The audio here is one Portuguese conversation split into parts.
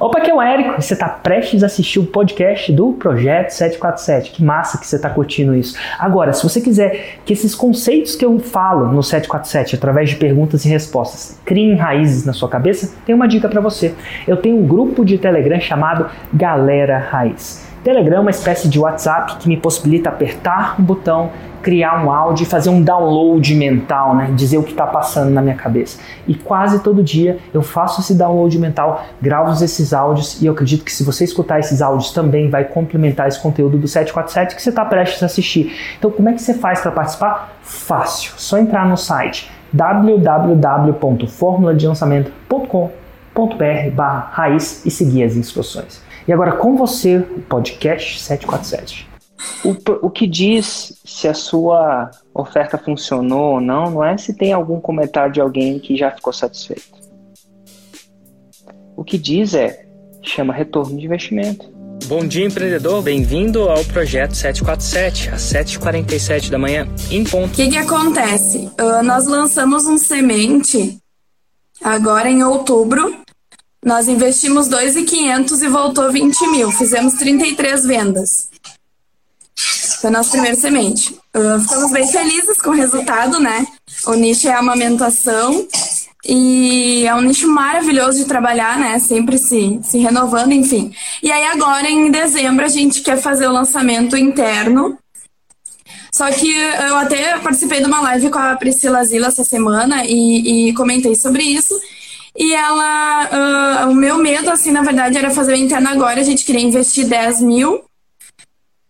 Opa, aqui é o Érico. Você está prestes a assistir o podcast do Projeto 747. Que massa que você está curtindo isso. Agora, se você quiser que esses conceitos que eu falo no 747, através de perguntas e respostas, criem raízes na sua cabeça, tem uma dica para você. Eu tenho um grupo de Telegram chamado Galera Raiz. Telegram é uma espécie de WhatsApp que me possibilita apertar um botão criar um áudio e fazer um download mental, né? dizer o que está passando na minha cabeça. E quase todo dia eu faço esse download mental, gravo esses áudios e eu acredito que se você escutar esses áudios também vai complementar esse conteúdo do 747 que você está prestes a assistir. Então, como é que você faz para participar? Fácil, só entrar no site www.formuladelançamento.com.br barra raiz e seguir as instruções. E agora com você, o podcast 747. O, o que diz se a sua oferta funcionou ou não, não é se tem algum comentário de alguém que já ficou satisfeito. O que diz é, chama retorno de investimento. Bom dia, empreendedor. Bem-vindo ao projeto 747, às 7h47 da manhã, em ponto. O que, que acontece? Uh, nós lançamos um semente agora em outubro. Nós investimos 2.500 e voltou 20 mil. Fizemos 33 vendas. Foi a nossa primeira semente. Uh, ficamos bem felizes com o resultado, né? O nicho é a amamentação e é um nicho maravilhoso de trabalhar, né? Sempre se, se renovando, enfim. E aí agora, em dezembro, a gente quer fazer o lançamento interno. Só que eu até participei de uma live com a Priscila Zila essa semana e, e comentei sobre isso. E ela, uh, o meu medo, assim, na verdade, era fazer o interno agora. A gente queria investir 10 mil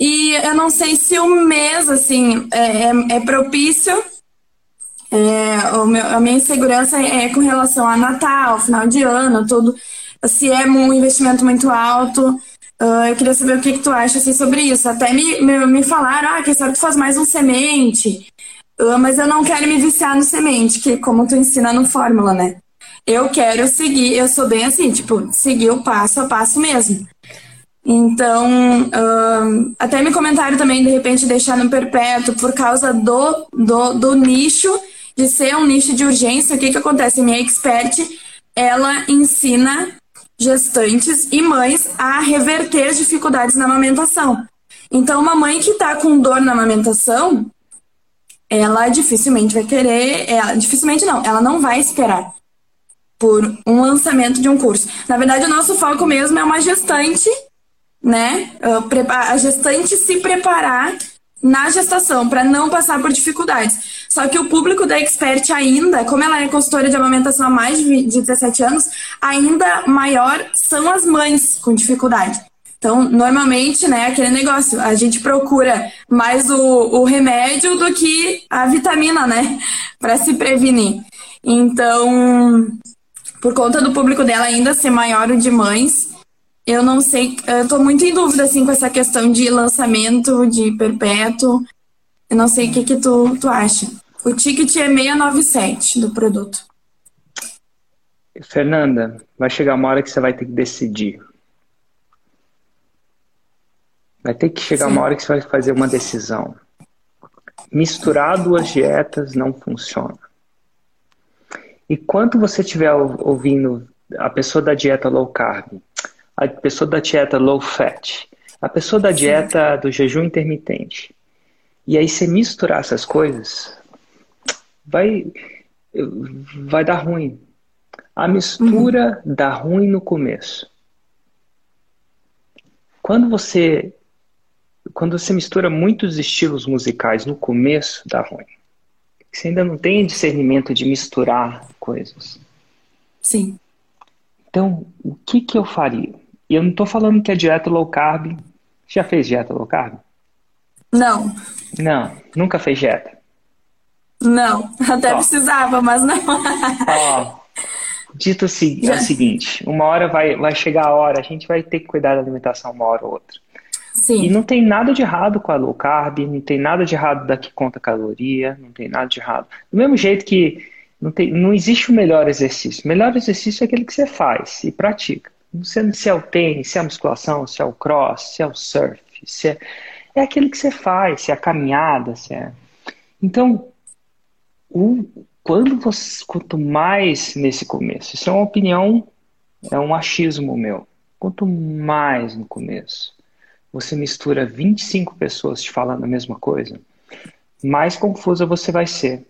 e eu não sei se o mês, assim, é, é, é propício. É, meu, a minha insegurança é com relação a Natal, final de ano, tudo. Se é um investimento muito alto. Uh, eu queria saber o que, que tu acha assim, sobre isso. Até me, me, me falaram, ah, quem sabe tu faz mais um semente. Uh, mas eu não quero me viciar no semente, que como tu ensina no Fórmula, né? Eu quero seguir, eu sou bem assim, tipo, seguir o passo a passo mesmo. Então, até me comentaram também, de repente, deixar no perpétuo por causa do, do, do nicho, de ser um nicho de urgência. O que, que acontece? Minha expert, ela ensina gestantes e mães a reverter as dificuldades na amamentação. Então, uma mãe que está com dor na amamentação, ela dificilmente vai querer, ela, dificilmente não, ela não vai esperar por um lançamento de um curso. Na verdade, o nosso foco mesmo é uma gestante né? A gestante se preparar na gestação para não passar por dificuldades. Só que o público da Expert ainda, como ela é consultora de amamentação há mais de 17 anos, ainda maior são as mães com dificuldade. Então, normalmente, né, aquele negócio, a gente procura mais o, o remédio do que a vitamina, né, para se prevenir. Então, por conta do público dela ainda ser maior o de mães, eu não sei, eu tô muito em dúvida assim com essa questão de lançamento de perpétuo. Eu não sei o que que tu, tu acha. O ticket é 697 do produto. Fernanda, vai chegar uma hora que você vai ter que decidir. Vai ter que chegar Sim. uma hora que você vai fazer uma decisão. Misturar duas dietas não funciona. E quanto você estiver ouvindo a pessoa da dieta low carb, a pessoa da dieta low fat, a pessoa da dieta do jejum intermitente. E aí você misturar essas coisas, vai vai dar ruim. A mistura uhum. dá ruim no começo. Quando você quando você mistura muitos estilos musicais no começo, dá ruim. Você ainda não tem discernimento de misturar coisas. Sim. Então, o que que eu faria? E eu não estou falando que a dieta low carb. Já fez dieta low carb? Não. Não, nunca fez dieta? Não, até Ó. precisava, mas não. Ó, dito assim, é o seguinte: uma hora vai, vai chegar a hora, a gente vai ter que cuidar da alimentação uma hora ou outra. Sim. E não tem nada de errado com a low carb, não tem nada de errado da que conta caloria, não tem nada de errado. Do mesmo jeito que não, tem, não existe o melhor exercício. O melhor exercício é aquele que você faz e pratica. Não sei se é o tênis, se é a musculação, se é o cross, se é o surf, se é, é aquele que você faz, se é a caminhada, se é. Então, o, quando você, quanto mais nesse começo, isso é uma opinião, é um achismo meu. Quanto mais no começo você mistura 25 pessoas te falando a mesma coisa, mais confusa você vai ser.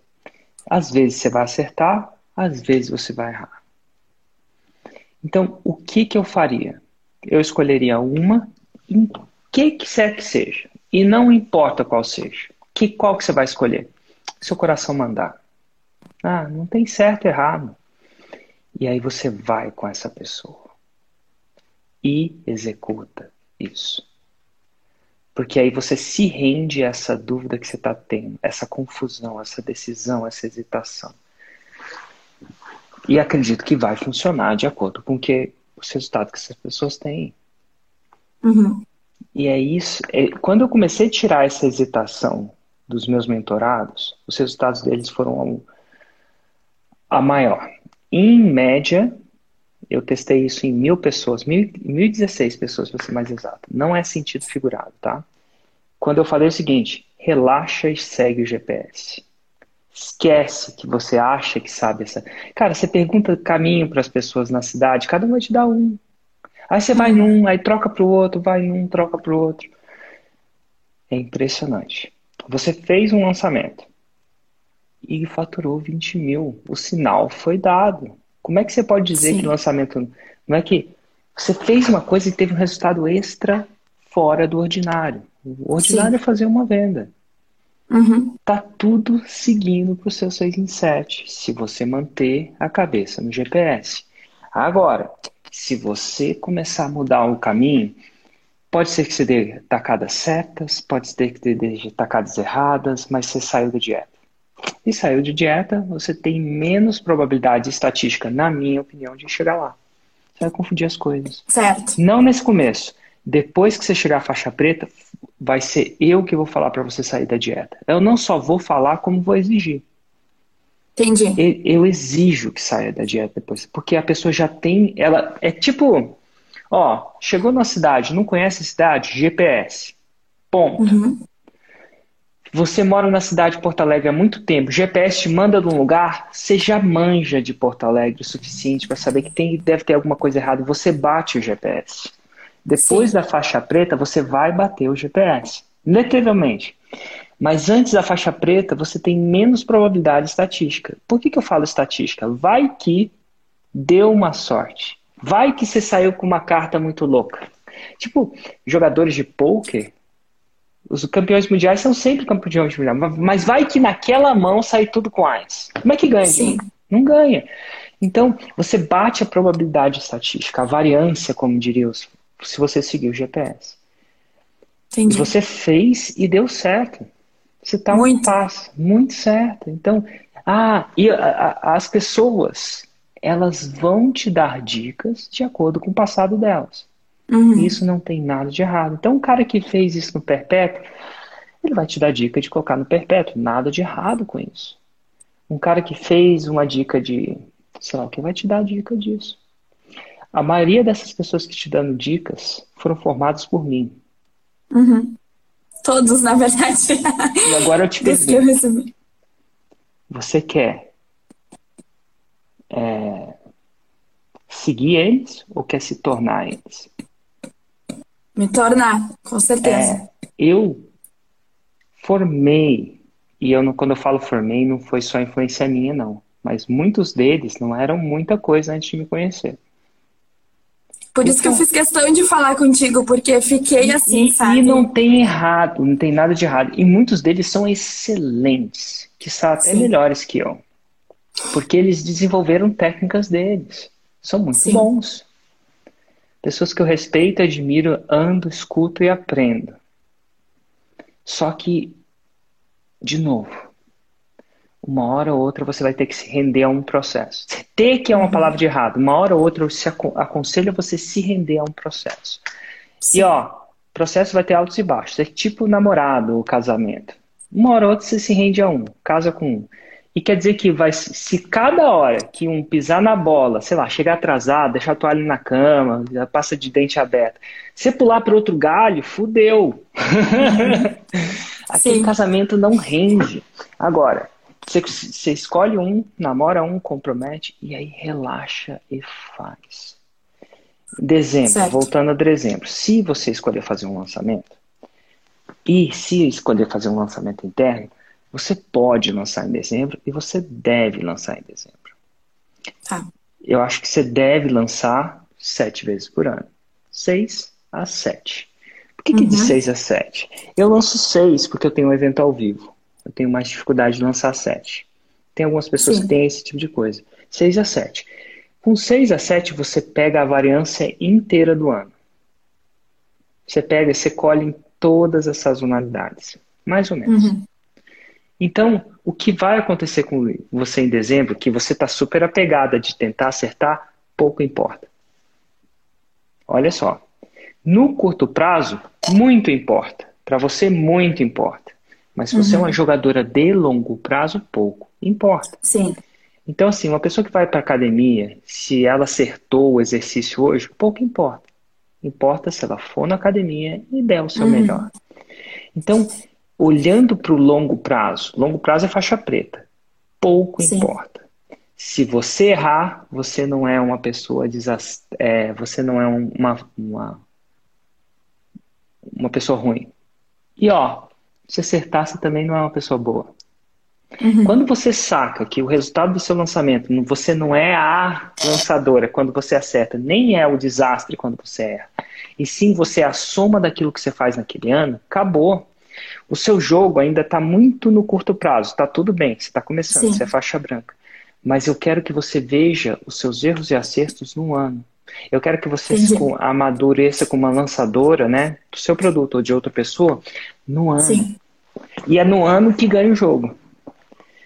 Às vezes você vai acertar, às vezes você vai errar. Então, o que, que eu faria? Eu escolheria uma, em que quer que seja, e não importa qual seja. Que, qual que você vai escolher? Seu coração mandar. Ah, não tem certo e errado. E aí você vai com essa pessoa e executa isso. Porque aí você se rende a essa dúvida que você está tendo, essa confusão, essa decisão, essa hesitação. E acredito que vai funcionar de acordo com que os resultados que essas pessoas têm. Uhum. E é isso. É, quando eu comecei a tirar essa hesitação dos meus mentorados, os resultados deles foram a, a maior. Em média, eu testei isso em mil pessoas, mil, 1016 pessoas, para ser mais exato. Não é sentido figurado, tá? Quando eu falei o seguinte, relaxa e segue o GPS. Esquece que você acha que sabe essa. Cara, você pergunta caminho para as pessoas na cidade, cada um te dar um. Aí você vai num, aí troca para o outro, vai num, troca para o outro. É impressionante. Você fez um lançamento e faturou 20 mil. O sinal foi dado. Como é que você pode dizer Sim. que o lançamento. Não é que você fez uma coisa e teve um resultado extra fora do ordinário. O ordinário Sim. é fazer uma venda. Uhum. Tá tudo seguindo para o seu 6 em 7, se você manter a cabeça no GPS. Agora, se você começar a mudar o caminho, pode ser que você dê tacadas certas, pode ser que você dê tacadas erradas, mas você saiu da dieta. E saiu de dieta, você tem menos probabilidade estatística, na minha opinião, de chegar lá. Você vai confundir as coisas. Certo. Não nesse começo. Depois que você chegar à faixa preta, vai ser eu que vou falar para você sair da dieta. Eu não só vou falar, como vou exigir. Entendi. Eu exijo que saia da dieta depois, porque a pessoa já tem, ela é tipo, ó, chegou na cidade, não conhece a cidade, GPS. Ponto. Uhum. Você mora na cidade de Porto Alegre há muito tempo, GPS te manda de um lugar, você já manja de Porto Alegre o suficiente para saber que tem, deve ter alguma coisa errada. Você bate o GPS. Depois Sim. da faixa preta, você vai bater o GPS. Inevitavelmente. Mas antes da faixa preta, você tem menos probabilidade estatística. Por que, que eu falo estatística? Vai que deu uma sorte. Vai que você saiu com uma carta muito louca. Tipo, jogadores de pôquer, os campeões mundiais são sempre campeões mundiais. Mas vai que naquela mão sai tudo com AIS. Como é que ganha? Sim. Não ganha. Então, você bate a probabilidade estatística, a variância, como diria os, se você seguir o GPS. Entendi. Você fez e deu certo. Você está muito. um passo, muito certo. Então, ah, e a, a, as pessoas, elas vão te dar dicas de acordo com o passado delas. Uhum. Isso não tem nada de errado. Então, o cara que fez isso no perpétuo, ele vai te dar dica de colocar no perpétuo. Nada de errado com isso. Um cara que fez uma dica de, sei lá, que vai te dar dica disso. A maioria dessas pessoas que te dando dicas foram formadas por mim. Uhum. Todos, na verdade. E agora eu te pergunto. Você quer é, seguir eles ou quer se tornar eles? Me tornar, com certeza. É, eu formei, e eu não, quando eu falo formei, não foi só influência minha, não. Mas muitos deles não eram muita coisa antes de me conhecer. Por isso que eu então- fiz questão de falar contigo, porque fiquei assim, e, sabe? E não tem errado, não tem nada de errado. E muitos deles são excelentes, que são até Sim. melhores que eu. Porque eles desenvolveram técnicas deles. São muito Sim. bons. Pessoas que eu respeito, admiro, ando, escuto e aprendo. Só que, de novo, uma hora ou outra você vai ter que se render a um processo. Ter que é uma palavra de errado. Uma hora ou outra eu se aconselho você se render a um processo. Sim. E ó, processo vai ter altos e baixos. É tipo namorado ou casamento. Uma hora ou outra você se rende a um, casa com um. E quer dizer que vai, se cada hora que um pisar na bola, sei lá, chegar atrasado, deixar a toalha na cama, passa de dente aberto, você pular para outro galho, fudeu. Aquele casamento não rende. Agora, você, você escolhe um, namora um, compromete e aí relaxa e faz. Dezembro, Certo. voltando a dezembro. Se você escolher fazer um lançamento, e se escolher fazer um lançamento interno, você pode lançar em dezembro e você deve lançar em dezembro. Tá. Eu acho que você deve lançar sete vezes por ano. Seis a sete. Por que, que de Uhum. seis a sete? Eu lanço seis porque eu tenho um evento ao vivo. Eu tenho mais dificuldade de lançar sete. Tem algumas pessoas Sim. que têm esse tipo de coisa. Seis a sete. Com seis a sete, você pega a variância inteira do ano. Você pega e você colhe em todas as sazonalidades. Mais ou menos. Uhum. Então, o que vai acontecer com você em dezembro, que você está super apegada de tentar acertar, pouco importa. Olha só. No curto prazo, muito importa. Para você, muito importa. Mas se você é uma jogadora de longo prazo, pouco importa. Sim. Então, assim, uma pessoa que vai para academia, se ela acertou o exercício hoje, pouco importa. Importa se ela for na academia e der o seu melhor. Então, olhando para o longo prazo, longo prazo é faixa preta. Pouco Sim. importa. Se você errar, você não é uma pessoa desast... é, você não é um- uma, uma uma pessoa ruim. E ó, se acertar, você também não é uma pessoa boa. Uhum. Quando você saca que o resultado do seu lançamento, você não é a lançadora quando você acerta, nem é o desastre quando você erra, e sim você é a soma daquilo que você faz naquele ano, acabou. O seu jogo ainda está muito no curto prazo, está tudo bem, você está começando, Sim. você é faixa branca. Mas eu quero que você veja os seus erros e acertos no ano. Eu quero que você Entendi. amadureça como uma lançadora, né, do seu produto ou de outra pessoa, no ano. Sim. E é no ano que ganha o jogo.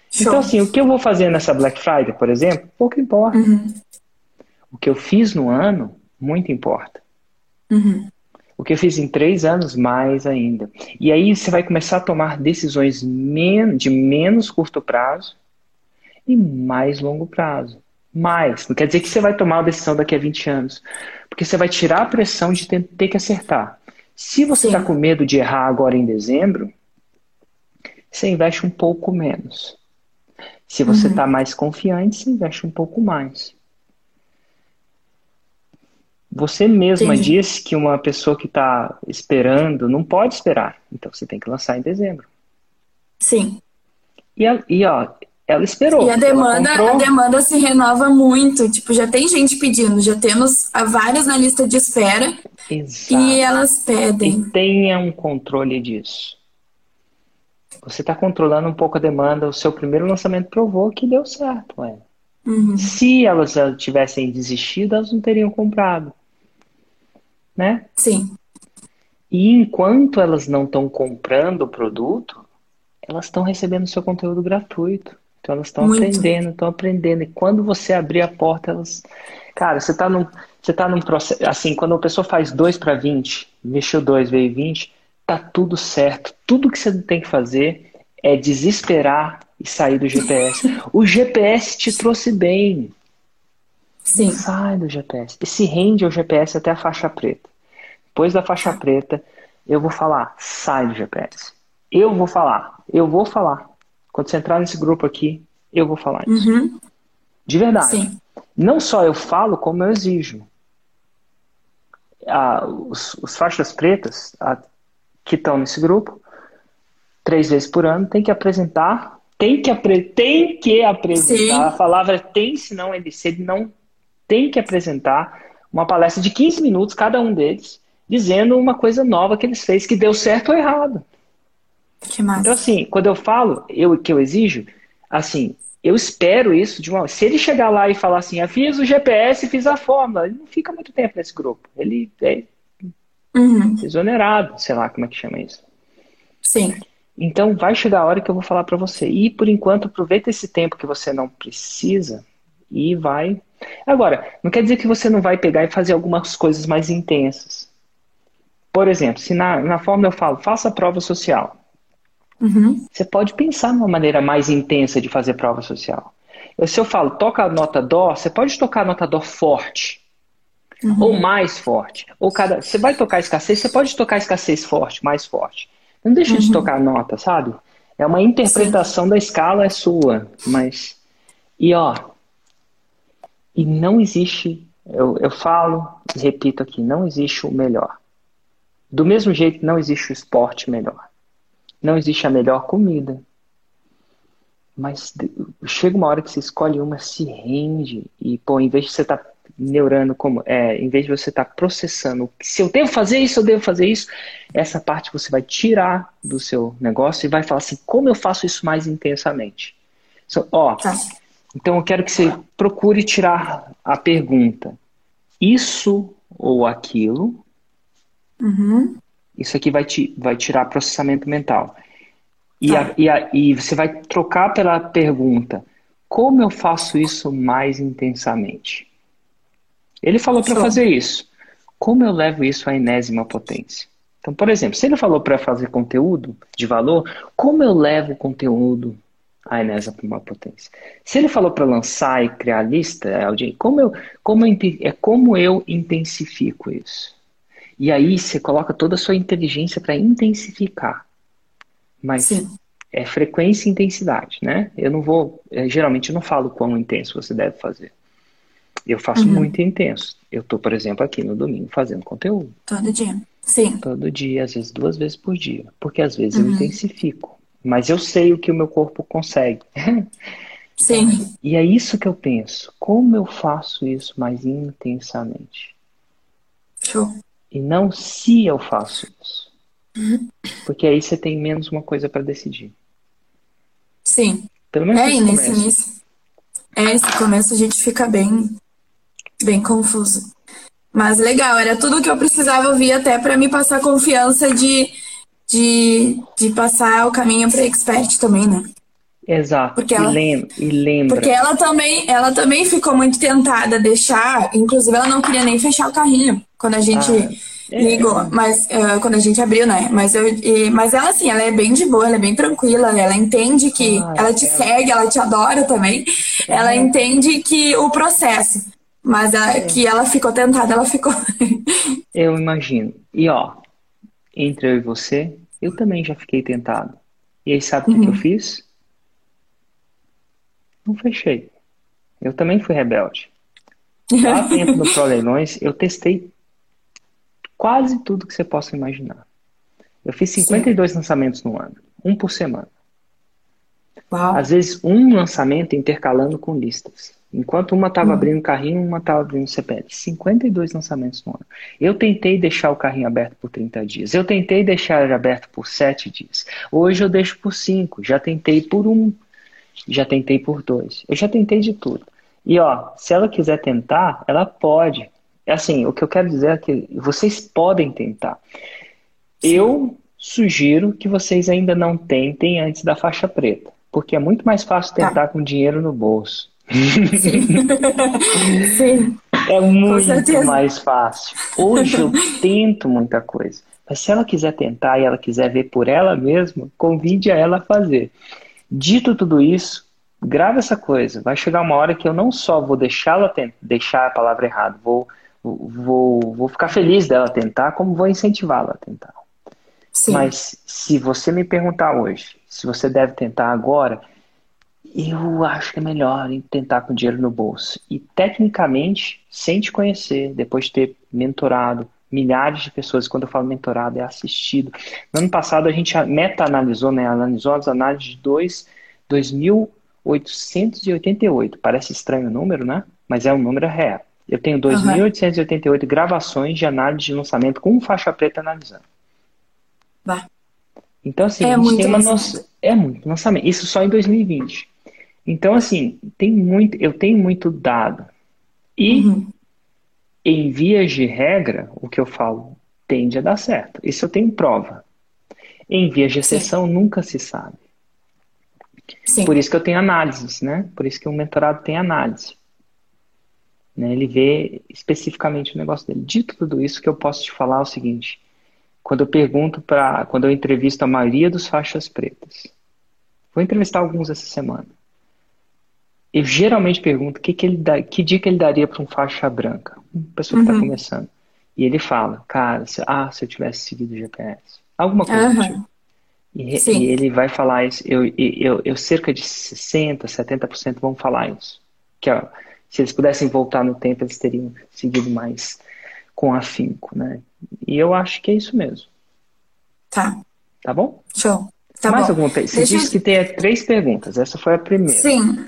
Show. Então, assim, o que eu vou fazer nessa Black Friday, por exemplo, pouco importa. Uhum. O que eu fiz no ano, muito importa. Uhum. O que eu fiz em três anos, mais ainda. E aí você vai começar a tomar decisões men de menos curto prazo e mais longo prazo. Mais. Não quer dizer que você vai tomar uma decisão daqui a 20 anos. Porque você vai tirar a pressão de ter, ter que acertar. Se você está com medo de errar agora em dezembro, você investe um pouco menos. Se você está mais confiante, você investe um pouco mais. Você mesma Entendi. disse que uma pessoa que está esperando não pode esperar. Então você tem que lançar em dezembro. Sim. E, a- e, ó, ela esperou. E a demanda, a demanda se renova muito. Tipo, já tem gente pedindo, já temos várias na lista de espera Exato. e elas E pedem. tenha um controle disso. Você está controlando um pouco a demanda. O seu primeiro lançamento provou que deu certo. Ué. Uhum. Se elas tivessem desistido, elas não teriam comprado. Né? Sim. E enquanto elas não estão comprando o produto, elas estão recebendo seu conteúdo gratuito. Então elas estão aprendendo, estão aprendendo. E quando você abrir a porta, elas. Cara, você está num, você tá num processo. Assim, quando a pessoa faz 2 para 20, mexeu 2, veio 20, tá tudo certo. Tudo que você tem que fazer é desesperar e sair do GPS. O GPS te trouxe bem. Sim. Sai do GPS. E se rende ao GPS até a faixa preta. Depois da faixa preta, eu vou falar, sai do GPS. Eu vou falar, eu vou falar. Quando você entrar nesse grupo aqui, eu vou falar isso. Uhum. De verdade. Sim. Não só eu falo, como eu exijo. Ah, os, os faixas pretas ah, que estão nesse grupo, três vezes por ano, tem que apresentar, tem que, apre tem que apresentar, Sim. a palavra tem, senão ele, se ele não tem que apresentar uma palestra de 15 minutos, cada um deles, dizendo uma coisa nova que eles fez, que deu certo ou errado. Que massa. Então, assim, quando eu falo eu, que eu exijo, assim, eu espero isso de uma. Se ele chegar lá e falar assim, eu fiz o GPS, fiz a fórmula, ele não fica muito tempo nesse grupo. Ele é Uhum. exonerado, sei lá como é que chama isso. Sim. Então, vai chegar a hora que eu vou falar para você. E, por enquanto, aproveita esse tempo que você não precisa e vai. Agora, não quer dizer que você não vai pegar e fazer algumas coisas mais intensas. Por exemplo, se na, na fórmula eu falo, faça prova social. Uhum. Você pode pensar numa maneira mais intensa de fazer prova social. Se eu falo, toca a nota dó, você pode tocar a nota dó forte. Ou mais forte. Ou cada. Você vai tocar escassez, você pode tocar escassez forte, mais forte. Não deixa de tocar a nota, sabe? É uma interpretação da escala, é sua. Mas. E ó. E não existe eu, eu falo e repito aqui, não existe o melhor. Do mesmo jeito, não existe o esporte melhor. Não existe a melhor comida. Mas chega uma hora que você escolhe uma, se rende e, pô, em vez de você estar tá neurando como, é, em vez de você estar tá processando, se eu devo fazer isso, eu devo fazer isso, essa parte você vai tirar do seu negócio e vai falar assim, como eu faço isso mais intensamente? So, ó, tá. Então eu quero que você procure tirar a pergunta, isso ou aquilo, uhum. isso aqui vai, te, vai tirar processamento mental. E, tá. a, e, a, e você vai trocar pela pergunta: como eu faço isso mais intensamente? Ele falou para fazer isso. Como eu levo isso à enésima potência? Então, por exemplo, se ele falou para fazer conteúdo de valor, como eu levo o conteúdo à enésima potência? Se ele falou para lançar e criar lista, é, como eu, como eu, é como eu intensifico isso? E aí você coloca toda a sua inteligência para intensificar. Mas Sim. é frequência e intensidade, né? Eu não vou, é, geralmente eu não falo quão intenso você deve fazer. Eu faço uhum. muito intenso. Eu tô, por exemplo, aqui no domingo fazendo conteúdo. Todo dia. Sim. Todo dia, às vezes duas vezes por dia. Porque às vezes uhum. eu intensifico. Mas eu sei o que o meu corpo consegue. Sim. E é isso que eu penso. Como eu faço isso mais intensamente? Show. E não se eu faço isso. Porque aí você tem menos uma coisa para decidir. Sim. Pelo menos é, nesse início. É, nesse começo a gente fica bem, bem confuso. Mas legal, era tudo que eu precisava ouvir até para me passar confiança de, de, de passar o caminho para expert também, né? Exato. Porque ela, e, lembra. Porque ela também, ela também ficou muito tentada a deixar, inclusive ela não queria nem fechar o carrinho quando a gente ah é. Ligou, mas uh, quando a gente abriu, né? Mas, eu, e, mas ela, assim, ela é bem de boa, ela é bem tranquila, ela entende que ah, ela te é. segue, ela te adora também. É. Ela entende que o processo. Mas a, é. que ela ficou tentada, ela ficou. eu imagino. E ó, entre eu e você, eu também já fiquei tentado. E aí, sabe o uhum. que eu uhum. fiz? Não fechei. Eu também fui rebelde. Lá dentro do Proleilões, eu testei quase tudo que você possa imaginar. Eu fiz 52 Sim. lançamentos no ano, um por semana. Uau. Às vezes um lançamento intercalando com listas. Enquanto uma estava hum. abrindo carrinho, uma estava abrindo CPL. 52 lançamentos no ano. Eu tentei deixar o carrinho aberto por 30 dias. Eu tentei deixar ele aberto por 7 dias. Hoje eu deixo por 5. Já tentei por 1. Um. Já tentei por 2. Eu já tentei de tudo. E ó, se ela quiser tentar, ela pode. É assim, o que eu quero dizer é que vocês podem tentar. Sim. Eu sugiro que vocês ainda não tentem antes da faixa preta, porque é muito mais fácil tá. tentar tá. com dinheiro no bolso. Sim. Sim. É muito mais fácil. Hoje eu tento muita coisa. Mas se ela quiser tentar e ela quiser ver por ela mesma, convide a ela a fazer. Dito tudo isso, grava essa coisa. Vai chegar uma hora que eu não só vou deixá-la deixar a palavra errada, vou vou, vou ficar feliz dela tentar, como vou incentivá-la a tentar. Sim. Mas se você me perguntar hoje, se você deve tentar agora, eu acho que é melhor tentar com dinheiro no bolso. E tecnicamente, sem te conhecer, depois de ter mentorado milhares de pessoas, quando eu falo mentorado, é assistido. No ano passado a gente meta-analisou, né? Analisou as análises de 2.888. Parece estranho o número, né? Mas é um número real. Eu tenho 2.888 uhum. gravações de análise de lançamento com faixa preta analisando. Bah. Então, assim, é a gente tem uma noção. É muito lançamento. Isso só em 2020. Então, assim, tem muito, eu tenho muito dado. E, uhum. em vias de regra, o que eu falo tende a dar certo. Isso eu tenho prova. Em vias de exceção, Sim. nunca se sabe. Sim. Por isso que eu tenho análises, né? Por isso que o mentorado tem análise. Né? Ele vê especificamente o negócio dele. Dito tudo isso, que eu posso te falar é o seguinte: quando eu pergunto para, quando eu entrevisto a maioria dos faixas pretas, vou entrevistar alguns essa semana. Eu geralmente pergunto que, que, ele dá, que dica ele daria para um faixa branca, uma pessoa que está uhum. começando. E ele fala, cara, se, ah, se eu tivesse seguido o GPS. Alguma coisa uhum. tipo. E, e, ele vai falar isso. Eu, eu, eu cerca de 60%, 70% vão falar isso. Que é, se eles pudessem voltar no tempo, eles teriam seguido mais com afinco, né? E eu acho que é isso mesmo. Tá. Tá bom? Show. Tá Mais bom. alguma pergunta? Você Deixa eu- disse que tem três perguntas. Essa foi a primeira. Sim.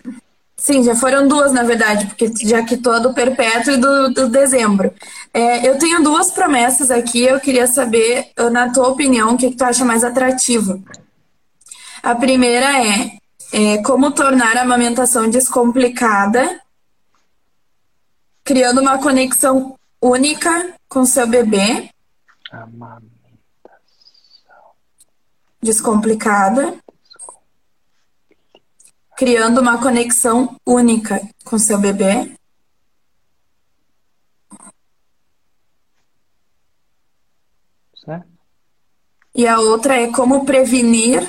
Sim, já foram duas, na verdade, porque já quitou a do perpétuo e do, do dezembro. É, eu tenho duas promessas aqui, eu queria saber, uh, na tua opinião, o que, que tu acha mais atrativo. A primeira é, é como tornar a amamentação descomplicada, criando uma conexão única com seu bebê, Amamento. descomplicada, criando uma conexão única com seu bebê. Certo? E a outra é como prevenir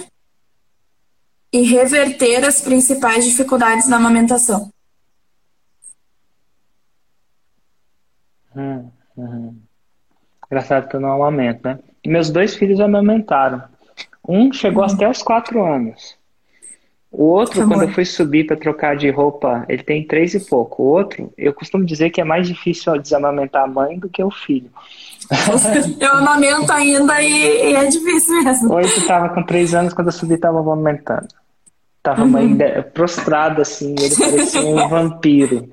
e reverter as principais dificuldades na amamentação. Hum, hum. Engraçado que eu não amamento, né? E meus dois filhos amamentaram. Um chegou até os quatro anos. O outro, quando eu fui subir para trocar de roupa, ele tem três e pouco. O outro, eu costumo dizer que é mais difícil desamamentar a mãe do que o filho. Eu amamento ainda e, e é difícil mesmo. Hoje estava com três anos, quando eu subi, estava amamentando. Tava Uhum. mãe prostrada assim, ele parecia um vampiro.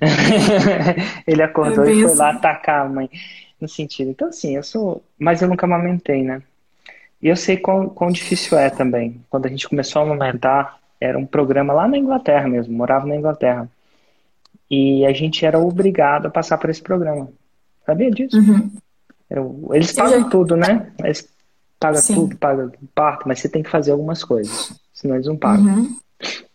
ele acordou É e foi lá atacar a mãe. No sentido. Então, assim, eu sou. Mas eu nunca amamentei, né? E eu sei quão, quão difícil é também. Quando a gente começou a amamentar, era um programa lá na Inglaterra mesmo, morava na Inglaterra. E a gente era obrigado a passar por esse programa. Sabia disso? Uhum. Eu- eles pagam já- tudo, né? Eles pagam Sim. tudo, pagam parto, mas você tem que fazer algumas coisas, senão eles não pagam. Uhum.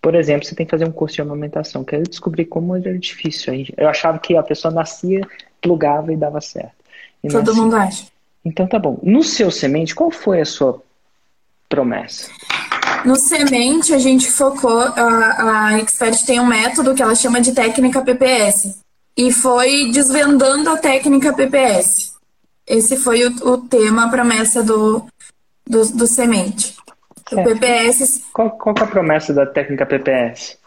Por exemplo, você tem que fazer um curso de amamentação, que eu descobri como era difícil. Eu achava que a pessoa nascia, plugava e dava certo. E Todo assim. mundo acha. Então tá bom. No seu semente, qual foi a sua promessa? No semente, a gente focou, a, a Expert tem um método que ela chama de técnica PPS. E foi desvendando a técnica PPS. Esse foi o, o tema, a promessa do, do, do semente. O. PPS Qual, qual que é a promessa da técnica PPS?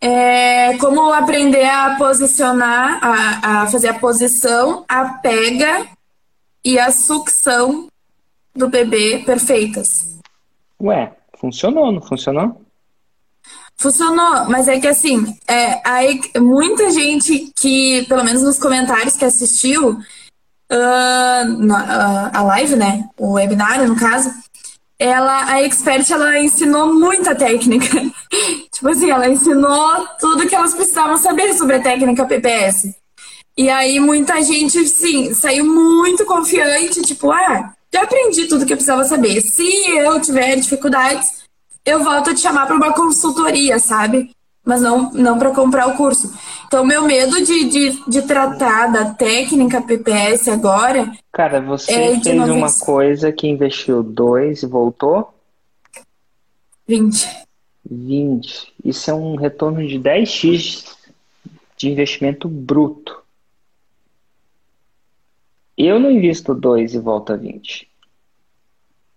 é como aprender a posicionar, a, a fazer a posição, a pega e a sucção do bebê perfeitas. Ué, funcionou, não funcionou? Funcionou, mas é que assim, é, aí muita gente que, pelo menos nos comentários que assistiu ah, na- ah, a live, né? O webinário, no caso, ela, a expert, ela ensinou muita técnica. tipo assim, ela ensinou tudo que elas precisavam saber sobre a técnica PPS. E aí muita gente, sim, saiu muito confiante, tipo, ah, já aprendi tudo que eu precisava saber. Se eu tiver dificuldades, eu volto a te chamar para uma consultoria, sabe? Mas não, não para comprar o curso. Então, meu medo de, de, de tratar da técnica PPS agora Cara, você É, fez uma 90. coisa que investiu dois e voltou 20. 20. Isso é um retorno de 10x de investimento bruto. Eu não invisto 2 e volto a 20.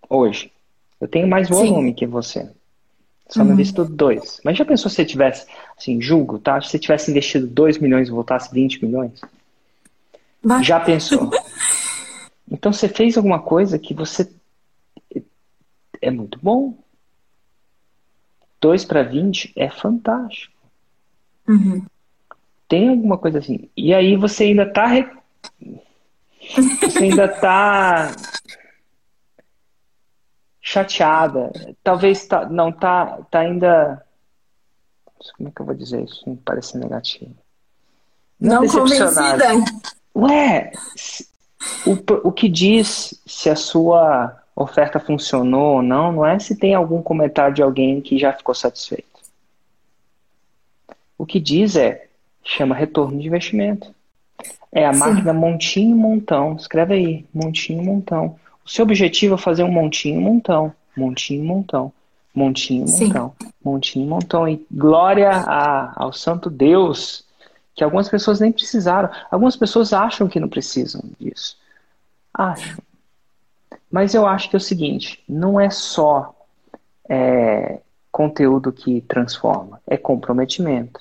Hoje. Eu tenho mais Sim. volume que você. Só não invisto 2. Mas já pensou se você tivesse, assim, julgo, tá? Se você tivesse investido 2 milhões e voltasse 20 milhões? Bah, Já pensou? Então você fez alguma coisa que você é muito bom. 2 para 20 é fantástico. uhum. Tem alguma coisa assim. E aí você ainda tá re- você ainda tá chateada. Talvez tá, não tá, tá ainda como é que eu vou dizer isso? Não parece negativo. Não decepcionada. convencida. Ué, o, o que diz se a sua oferta funcionou ou não, não é se tem algum comentário de alguém que já ficou satisfeito. O que diz é, chama retorno de investimento. É a Sim. máquina montinho montão. Escreve aí, montinho montão. O seu objetivo é fazer um montinho montão, montinho montão, montinho Sim. montão, montinho montão. E glória a- ao santo Deus que algumas pessoas nem precisaram. Algumas pessoas acham que não precisam disso. Acham. Mas eu acho que é o seguinte: não é só é, conteúdo que transforma, é comprometimento.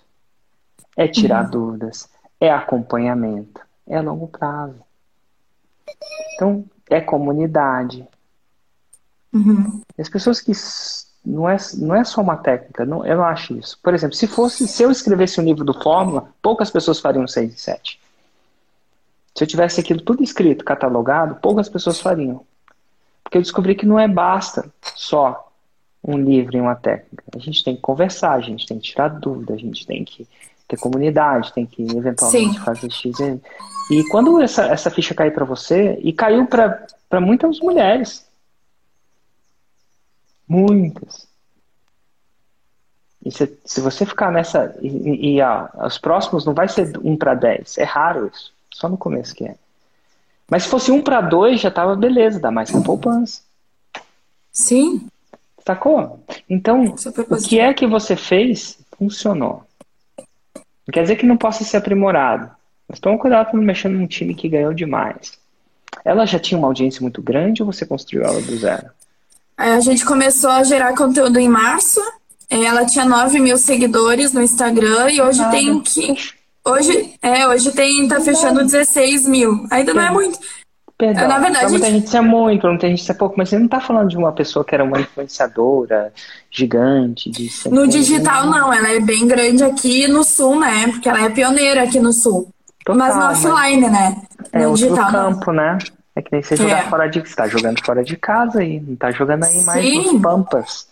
é tirar uhum. dúvidas, é acompanhamento, é longo prazo. Então, é comunidade. Uhum. As pessoas que não é, não é só uma técnica, não, eu não acho isso. Por exemplo, se fosse, se eu escrevesse um livro do Fórmula, poucas pessoas fariam 6 e 7. Se eu tivesse aquilo tudo escrito, catalogado, poucas pessoas fariam. Porque eu descobri que não é basta só um livro e uma técnica. A gente tem que conversar, a gente tem que tirar dúvida, a gente tem que ter comunidade, tem que eventualmente Sim. fazer X. E quando essa, essa ficha cair para você, e caiu para muitas mulheres, Muitas. E se, se você ficar nessa. E, e ah, os próximos não vai ser 1 para 10. É raro isso. Só no começo que é. Mas se fosse 1 para 2, já tava beleza, dá mais que poupança. Sim. Sacou? Então, o que é que você fez funcionou. Não quer dizer que não possa ser aprimorado. Mas toma cuidado para não mexer num time que ganhou demais. Ela já tinha uma audiência muito grande ou você construiu ela do zero? A gente começou a gerar conteúdo em março. Ela tinha 9 mil seguidores no Instagram e hoje Nada. tem que. Hoje, é, hoje tem, tá fechando 16 mil. Ainda não é muito. Perdão, Na verdade, pra muita gente... isso é muito, pra muita gente isso é pouco, mas você não tá falando de uma pessoa que era uma influenciadora gigante. De no digital, não, ela é bem grande aqui no sul, né? Porque ela é pioneira aqui no sul. Total, mas no offline, mas... né? No é digital, outro campo, não. né? É que nem você jogar é. fora de. Você tá jogando fora de casa aí, não tá jogando aí mais Sim. nos pampas.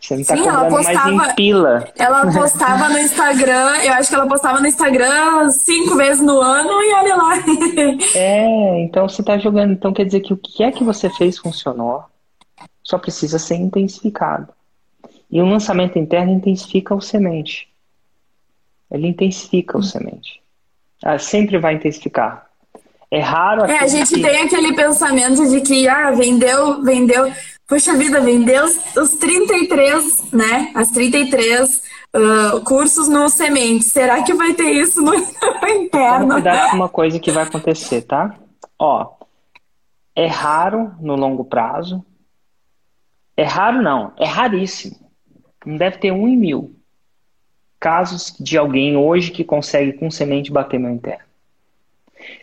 Você não tá Sim, ela postava, mais em pila. Ela postava no Instagram, eu acho que ela postava no Instagram cinco vezes no ano e olha lá. É, então você tá jogando. Então quer dizer que o que é que você fez funcionou, só precisa ser intensificado. E o lançamento interno intensifica o semente. Ele intensifica o semente. Ah, sempre vai intensificar. É raro. É, a gente que... tem aquele pensamento de que, ah, vendeu, vendeu. Poxa vida, vendeu os, os 33, né? As 33 uh, cursos no semente. Será que vai ter isso no, no interno? Cuidado com uma coisa que vai acontecer, tá? Ó, é raro no longo prazo. É raro, não. É raríssimo. Não deve ter um em mil casos de alguém hoje que consegue com semente bater meu interno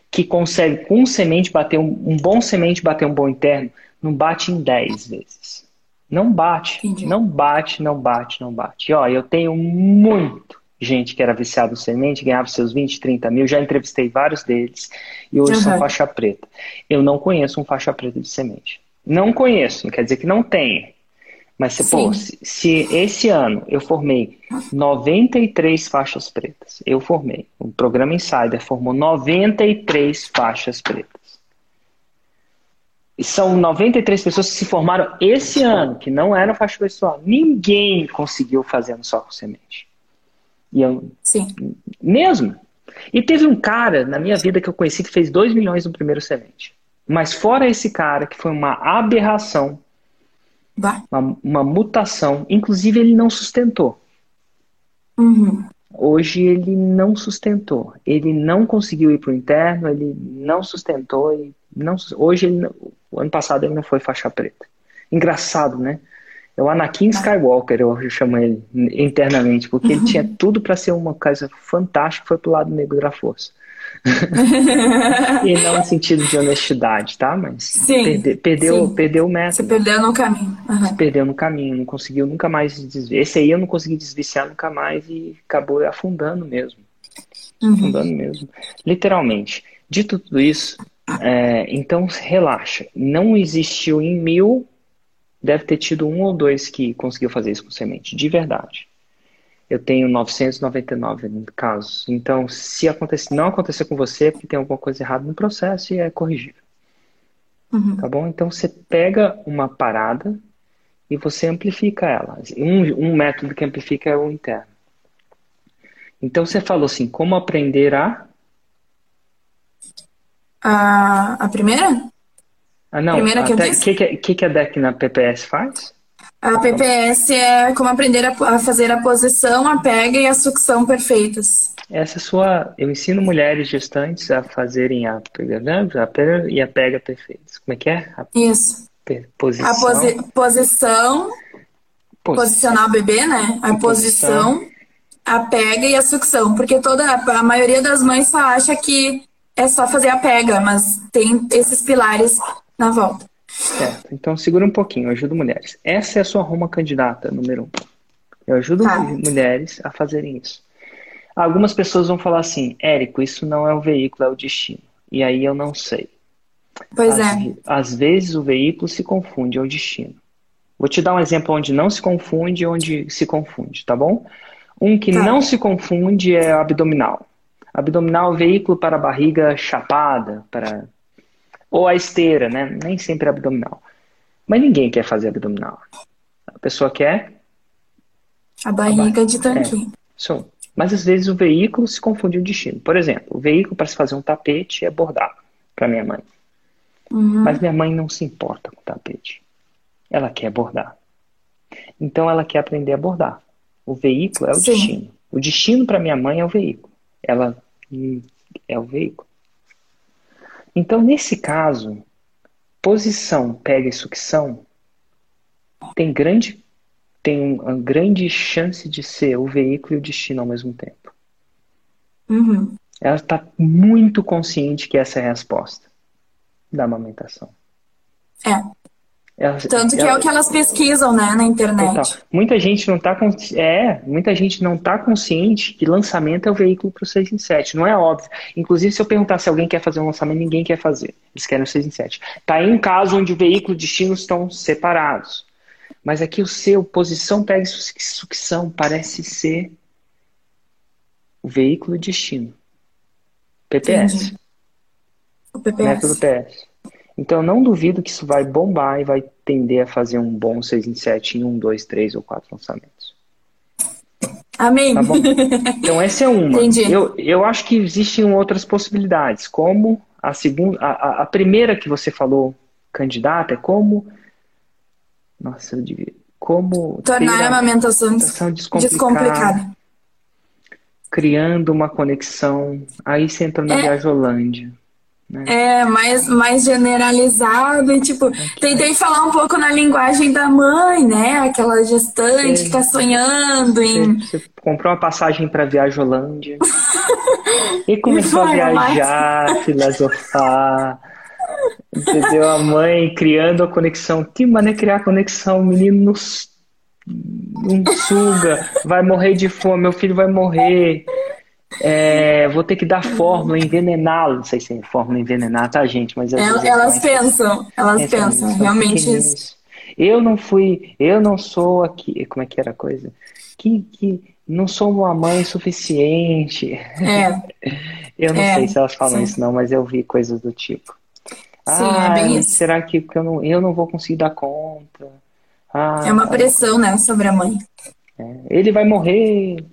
que consegue com semente bater um, um, bom semente bater um bom interno, não bate em 10 vezes. Não bate, Entendi. não bate, não bate, não bate. E, ó, eu tenho muito gente que era viciado em semente, ganhava seus 20, 30 mil, já entrevistei vários deles e hoje uhum. são faixa preta. Eu não conheço um faixa preta de semente. Não conheço, não quer dizer que não tenha. Mas, se, pô, se, se, esse ano eu formei 93 faixas pretas, eu formei. O programa Insider formou 93 faixas pretas. E são 93 pessoas que se formaram esse ano, que não eram faixa pessoal. Ninguém conseguiu fazendo só com semente. E eu, Sim. Mesmo. E teve um cara na minha vida que eu conheci que fez 2 milhões no primeiro semente. Mas fora esse cara, que foi uma aberração, uma, uma, mutação. Inclusive, ele não sustentou. Uhum. Hoje ele não sustentou. Ele não conseguiu ir para o interno, ele não sustentou. E não, hoje, ele, o ano passado, ele não foi faixa preta. Engraçado, né? É o Anakin Skywalker, eu chamo ele internamente, porque ele tinha tudo para ser uma coisa fantástica, foi pro lado negro da força. e não no sentido de honestidade, tá? Mas sim, perde, perdeu, sim. perdeu o método. Você perdeu no caminho. Uhum. perdeu no caminho, não conseguiu nunca mais desviar. Esse aí eu não consegui desviciar nunca mais e acabou afundando mesmo. Uhum. Afundando mesmo. Literalmente. Dito tudo isso, é, então relaxa. Não existiu em mil, deve ter tido um ou dois que conseguiu fazer isso com semente, de verdade eu tenho 999 casos. Então, se acontecer, não acontecer com você, é porque tem alguma coisa errada no processo e é corrigível. Uhum. Tá bom? Então, você pega uma parada e você amplifica ela. Um, um método que amplifica é o interno. Então, você falou assim, como aprender a... A, a primeira? Ah, não. Primeira que eu disse? O que, que, que a DEC na PPS faz? A PPS é como aprender a, fazer a posição, a pega e a sucção perfeitas. Essa é sua. Eu ensino mulheres gestantes a fazerem a pega, né? a pega e a pega perfeitas. Como é que é? A Isso. Posição. A posi posição, posicionar o bebê, né? A posição, posição a pega e a sucção, porque toda a maioria das mães só acha que é só fazer a pega, mas tem esses pilares na volta. Certo. Então segura um pouquinho, eu ajudo mulheres. Essa é a sua Roma candidata número um. Eu ajudo tá. mulheres a fazerem isso. Algumas pessoas vão falar assim, Érico, isso não é o veículo, é o destino. E aí eu não sei. Pois às, é. Às vezes o veículo se confunde, é o destino. Vou te dar um exemplo onde não se confunde e onde se confunde, tá bom? Um que tá. não se confunde é o abdominal. Abdominal é veículo para a barriga chapada, para ou a esteira, né? Nem sempre é abdominal. Mas ninguém quer fazer abdominal. A pessoa quer a barriga a de tanquinho. É. Mas às vezes o veículo se confunde o destino. Por exemplo, o veículo para se fazer um tapete é bordar para minha mãe. Uhum. Mas minha mãe não se importa com tapete. Ela quer bordar. Então ela quer aprender a bordar. O veículo é o Sim. destino. O destino para minha mãe é o veículo. Ela é o veículo. Então, nesse caso, posição, pega e sucção tem grande tem uma grande chance de ser o veículo e o destino ao mesmo tempo. Uhum. Ela está muito consciente que essa é a resposta da amamentação. É. Ela, Tanto que ela, é o que elas pesquisam, né, na internet. Total. Muita gente não tá é, muita gente não tá consciente que lançamento é o veículo para o 6 em 7. Não é óbvio. Inclusive, se eu perguntar se alguém quer fazer um lançamento, ninguém quer fazer. Eles querem o 6 em 7. Tá aí um caso onde o veículo e destino estão separados. Mas aqui o seu posição pega sucção parece ser o veículo e destino. PPS. Entendi. O PPS. Método PS. Então, não duvido que isso vai bombar e vai tender a fazer um bom 6 em 7 em 1, 2, 3 ou 4 lançamentos. Amém. Tá então, essa é uma. Entendi. Eu, eu acho que existem outras possibilidades, como a segunda, a, a primeira que você falou, candidata, é como. Nossa, eu devia. Como. Tornar a amamentação descomplicada. descomplicada. Criando uma conexão. Aí você entra na é. Viajolândia. Né? É, mais, mais generalizado e tipo, tentei falar um pouco na linguagem da mãe, né? Aquela gestante que tá sonhando em. Você, você comprou uma passagem para Viajolândia e começou a viajar, mais. filosofar. Entendeu? A mãe criando a conexão. Que maneira criar conexão? O menino não suga, vai morrer de fome, meu filho vai morrer. É, vou ter que dar fórmula, envenená-lo. Não sei se é fórmula envenenar, tá, gente? Mas elas, elas pensam, elas pensam, realmente isso. Eu não fui, eu não sou aqui. Como é que era a coisa? Que, que não sou uma mãe suficiente. É. eu não é, sei se elas falam sim. isso, não, mas eu vi coisas do tipo. Sim, é ah, é bem isso. Será que eu não, eu não vou conseguir dar conta? Ah, é uma pressão, né, sobre a mãe. É, ele vai morrer,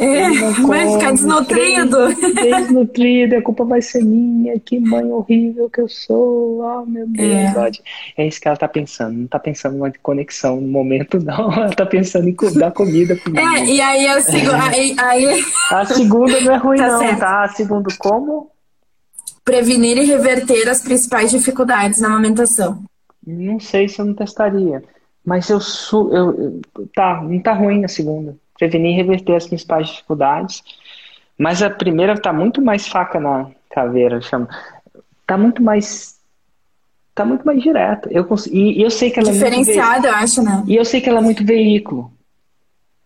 é, vai ficar desnutrido. Desnutrido, a culpa vai ser minha, que mãe horrível que eu sou. Oh, meu Deus. É, é isso que ela tá pensando. Não tá pensando em uma conexão no momento, não. Ela tá pensando em dar comida pro É, e aí a segunda. Aí, aí... A segunda não é ruim, tá não, certo. tá? A segunda, como? Prevenir e reverter as principais dificuldades na amamentação. Não sei se eu não testaria. Mas eu, su eu, tá, não tá ruim a segunda prevenir e reverter as principais dificuldades. Mas a primeira está muito mais faca na caveira, chama. Está muito mais tá muito mais direta. Eu consigo, e, eu sei que ela diferenciada, é eu acho, né? E eu sei que ela é muito veículo.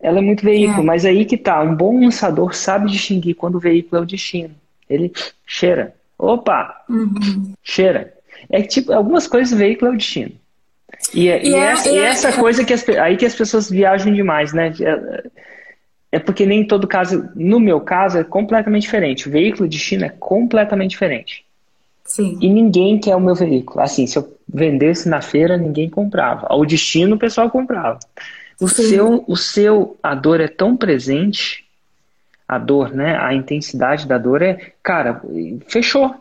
Ela é muito veículo, é. mas aí que tá, um bom lançador sabe distinguir quando o veículo é o destino. Ele cheira. Opa! Uhum. Cheira. É tipo, algumas coisas o veículo é o destino. E, é, e, é, essa, e é, essa coisa que as, aí que as pessoas viajam demais, né? É, é porque nem todo caso, no meu caso, é completamente diferente. O veículo de China é completamente diferente. Sim. E ninguém quer o meu veículo. Assim, se eu vendesse na feira, ninguém comprava. O destino, o pessoal comprava. O seu, o seu, a dor é tão presente, a dor, né? A intensidade da dor é, cara, fechou.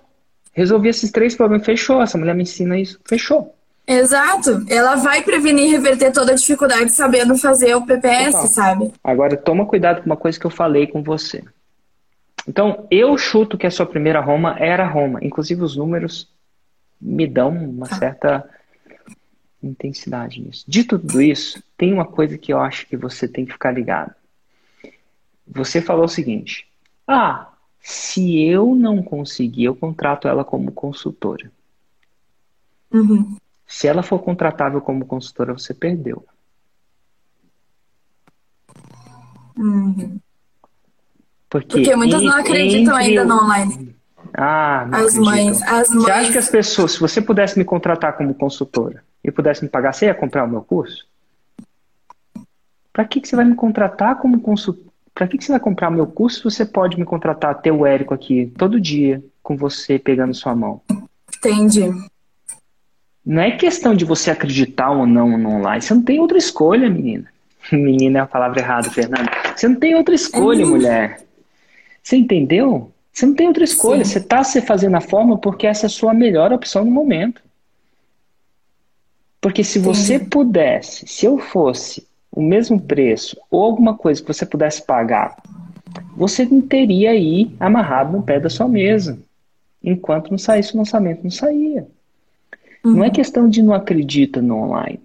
Resolvi esses três problemas, fechou. Essa mulher me ensina isso, fechou. Exato. Ela vai prevenir e reverter toda a dificuldade sabendo fazer o PPS, Total. sabe? Agora, toma cuidado com uma coisa que eu falei com você. Então, eu chuto que a sua primeira Roma era Roma. Inclusive, os números me dão uma tá. certa intensidade nisso. De tudo isso, tem uma coisa que eu acho que você tem que ficar ligado. Você falou o seguinte: ah, se eu não conseguir, eu contrato ela como consultora. Uhum. Se ela for contratável como consultora, você perdeu. Uhum. Porque, Porque muitas não acreditam ainda o- no online. Ah, não As acredito. mães, as Você acha mães. que as pessoas, se você pudesse me contratar como consultora e pudesse me pagar, você ia comprar o meu curso? Para que, que você vai me contratar como consultor? Para que, que você vai comprar o meu curso se você pode me contratar, ter o Érico aqui todo dia com você pegando sua mão? Entendi. Não é questão de você acreditar ou não no online. Você não tem outra escolha, menina. Menina é a palavra errada, Fernanda. Você não tem outra escolha, Uhum. mulher. Você entendeu? Você não tem outra escolha. Sim. Você está se fazendo a forma porque essa é a sua melhor opção no momento. Porque se você Entendi. pudesse, se eu fosse o mesmo preço ou alguma coisa que você pudesse pagar, você não teria aí amarrado no pé da sua mesa. Enquanto não saísse o lançamento, não saía. Não é questão de não acredita no online.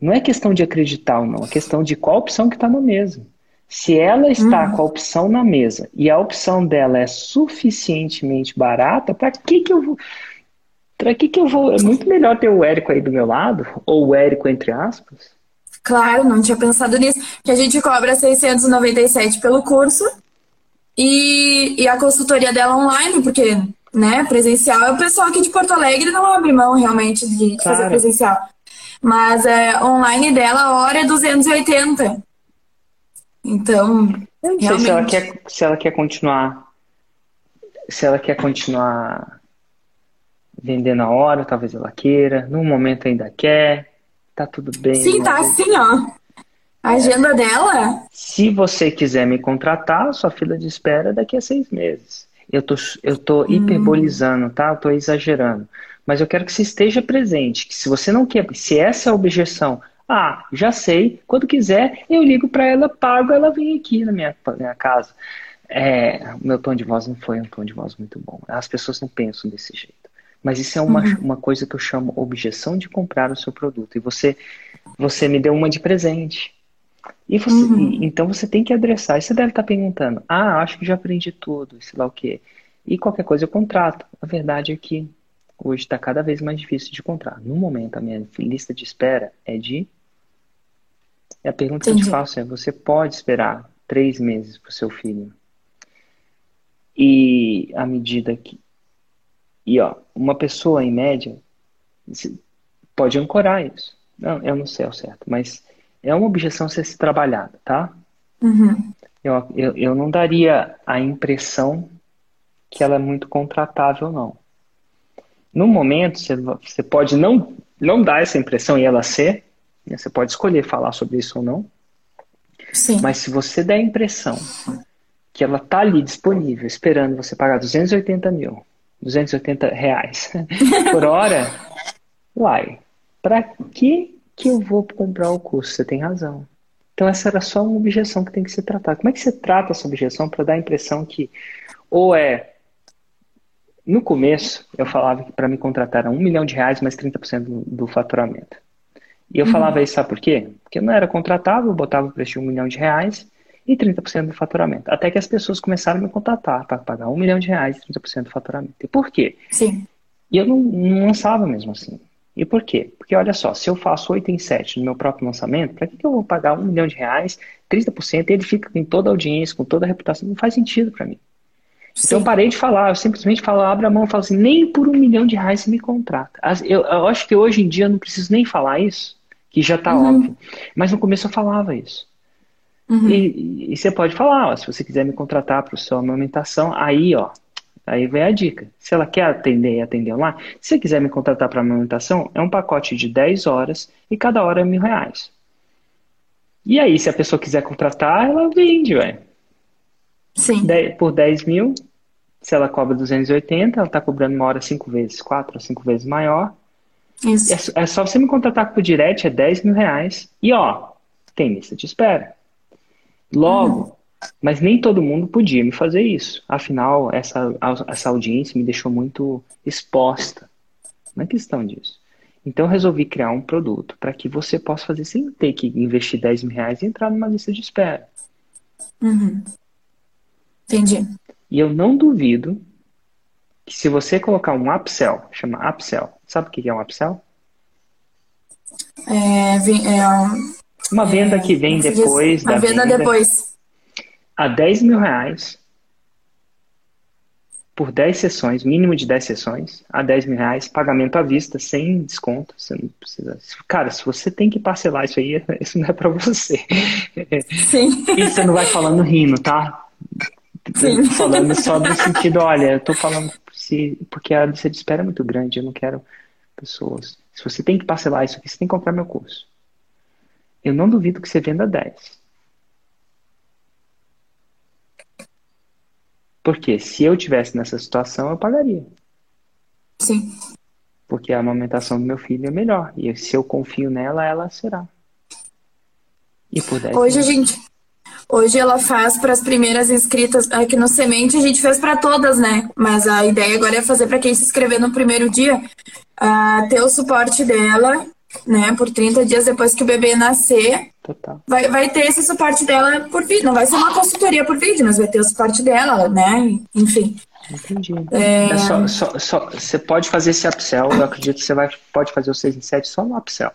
Não é questão de acreditar ou não, é questão de qual opção que está na mesa. Se ela está com a opção na mesa e a opção dela é suficientemente barata, para que que eu vou? Para que que eu vou? É muito melhor ter o Érico aí do meu lado, ou o Érico entre aspas. Claro, não tinha pensado nisso. Que a gente cobra 697 pelo curso e, e a consultoria dela online, porque, né, presencial é o pessoal aqui de Porto Alegre não abre mão realmente de, de fazer Claro. presencial. Mas é, online dela, a hora é 280. Então, Eu não sei se ela realmente. quer, se ela quer continuar, se ela quer continuar vendendo a hora, talvez ela queira. No momento ainda quer. Tá tudo bem. Sim, tá assim, ó. A agenda dela, Se você quiser me contratar, sua fila de espera é daqui a seis meses. Eu tô, eu tô hiperbolizando, tá? Eu tô exagerando. Mas eu quero que você esteja presente. Que se você não quer, se essa é a objeção, ah, já sei, quando quiser, eu ligo para ela, pago, ela vem aqui na minha, minha casa. É, o meu tom de voz não foi um tom de voz muito bom. As pessoas não pensam desse jeito. Mas isso é uma, uma coisa que eu chamo objeção de comprar o seu produto. E você, você me deu uma de presente. E você, e- então você tem que adressar. E você deve estar perguntando: ah, acho que já aprendi tudo, sei lá o quê. E qualquer coisa eu contrato. A verdade é que hoje está cada vez mais difícil de encontrar. No momento, a minha lista de espera é de. E a pergunta que eu te Entendi. faço é: você pode esperar três meses para o seu filho? E à medida que. E ó, uma pessoa em média pode ancorar isso. Não, eu não sei ao certo, mas é uma objeção ser se trabalhada, tá? Uhum. Eu, eu, eu não daria a impressão que ela é muito contratável, não. No momento, você, você pode não, não dar essa impressão e ela ser, né? você pode escolher falar sobre isso ou não, sim. mas se você der a impressão que ela tá ali disponível, esperando você pagar 280 mil, 280 reais por hora, uai, pra que que eu vou comprar o curso? Você tem razão. Então essa era só uma objeção que tem que ser tratada. Como é que você trata essa objeção para dar a impressão que ou é no começo eu falava que para me contratar era um milhão de reais mais 30% do, do faturamento. E eu falava isso, sabe por quê? Porque eu não era contratável, eu botava o preço de um milhão de reais e 30% do faturamento. Até que as pessoas começaram a me contratar para pagar um milhão de reais e 30% do faturamento. E por quê? Sim. E eu não, não lançava mesmo assim. E por quê? Porque olha só, se eu faço 8 em 7 no meu próprio lançamento, para que, que eu vou pagar um milhão de reais, 30%, e ele fica com toda a audiência, com toda a reputação? Não faz sentido para mim. Então eu Sim. parei de falar, eu simplesmente falo, abro a mão e falo assim, nem por um milhão de reais você me contrata. Eu, eu acho que hoje em dia eu não preciso nem falar isso, que já está óbvio. Mas no começo eu falava isso. Uhum. E, e você pode falar, ó, se você quiser me contratar para seu amamentação, aí, ó, aí vem a dica. Se ela quer atender e atender online, se você quiser me contratar para amamentação, é um pacote de 10 horas e cada hora é mil reais. E aí, se a pessoa quiser contratar, ela vende, velho. Sim. Dez- Por 10 mil, se ela cobra 280, ela está cobrando uma hora 5 vezes, 4 ou 5 vezes maior. Isso. É, só- é só você me contratar por direct, é 10 mil reais. E ó, tem lista de espera. Logo, mas nem todo mundo podia me fazer isso. Afinal, essa, essa audiência me deixou muito exposta. É questão disso. Então, eu resolvi criar um produto para que você possa fazer sem ter que investir 10 mil reais e entrar numa lista de espera. Uhum. Entendi. E eu não duvido que se você colocar um upsell, chama upsell, sabe o que é um upsell? É, é uma venda que vem depois da venda, venda depois. A 10 mil reais por 10 sessões, mínimo de 10 sessões, a 10 mil reais, pagamento à vista, sem desconto. Você não precisa. Cara, se você tem que parcelar isso aí, isso não é para você. Sim. E você não vai falando rindo, tá? Sim. Falando só no sentido, olha, eu tô falando se, porque a lista de espera é muito grande, eu não quero pessoas. Se você tem que parcelar isso aqui, você tem que comprar meu curso. Eu não duvido que você venda 10. Porque se eu tivesse nessa situação, eu pagaria. Sim. Porque a amamentação do meu filho é melhor. E se eu confio nela, ela será. E por 10 Hoje a gente. Hoje ela faz para as primeiras inscritas aqui no Semente, a gente fez para todas, né? Mas a ideia agora é fazer para quem se inscrever no primeiro dia, uh, ter o suporte dela né, por 30 dias depois que o bebê nascer. Total. Vai, vai ter esse suporte dela por vídeo. Não vai ser uma consultoria por vídeo, mas vai ter o suporte dela, né? Enfim. Entendi. É... É só, só, só, você pode fazer esse upsell, eu acredito que você vai, pode fazer o 6 em 7 só no upsell.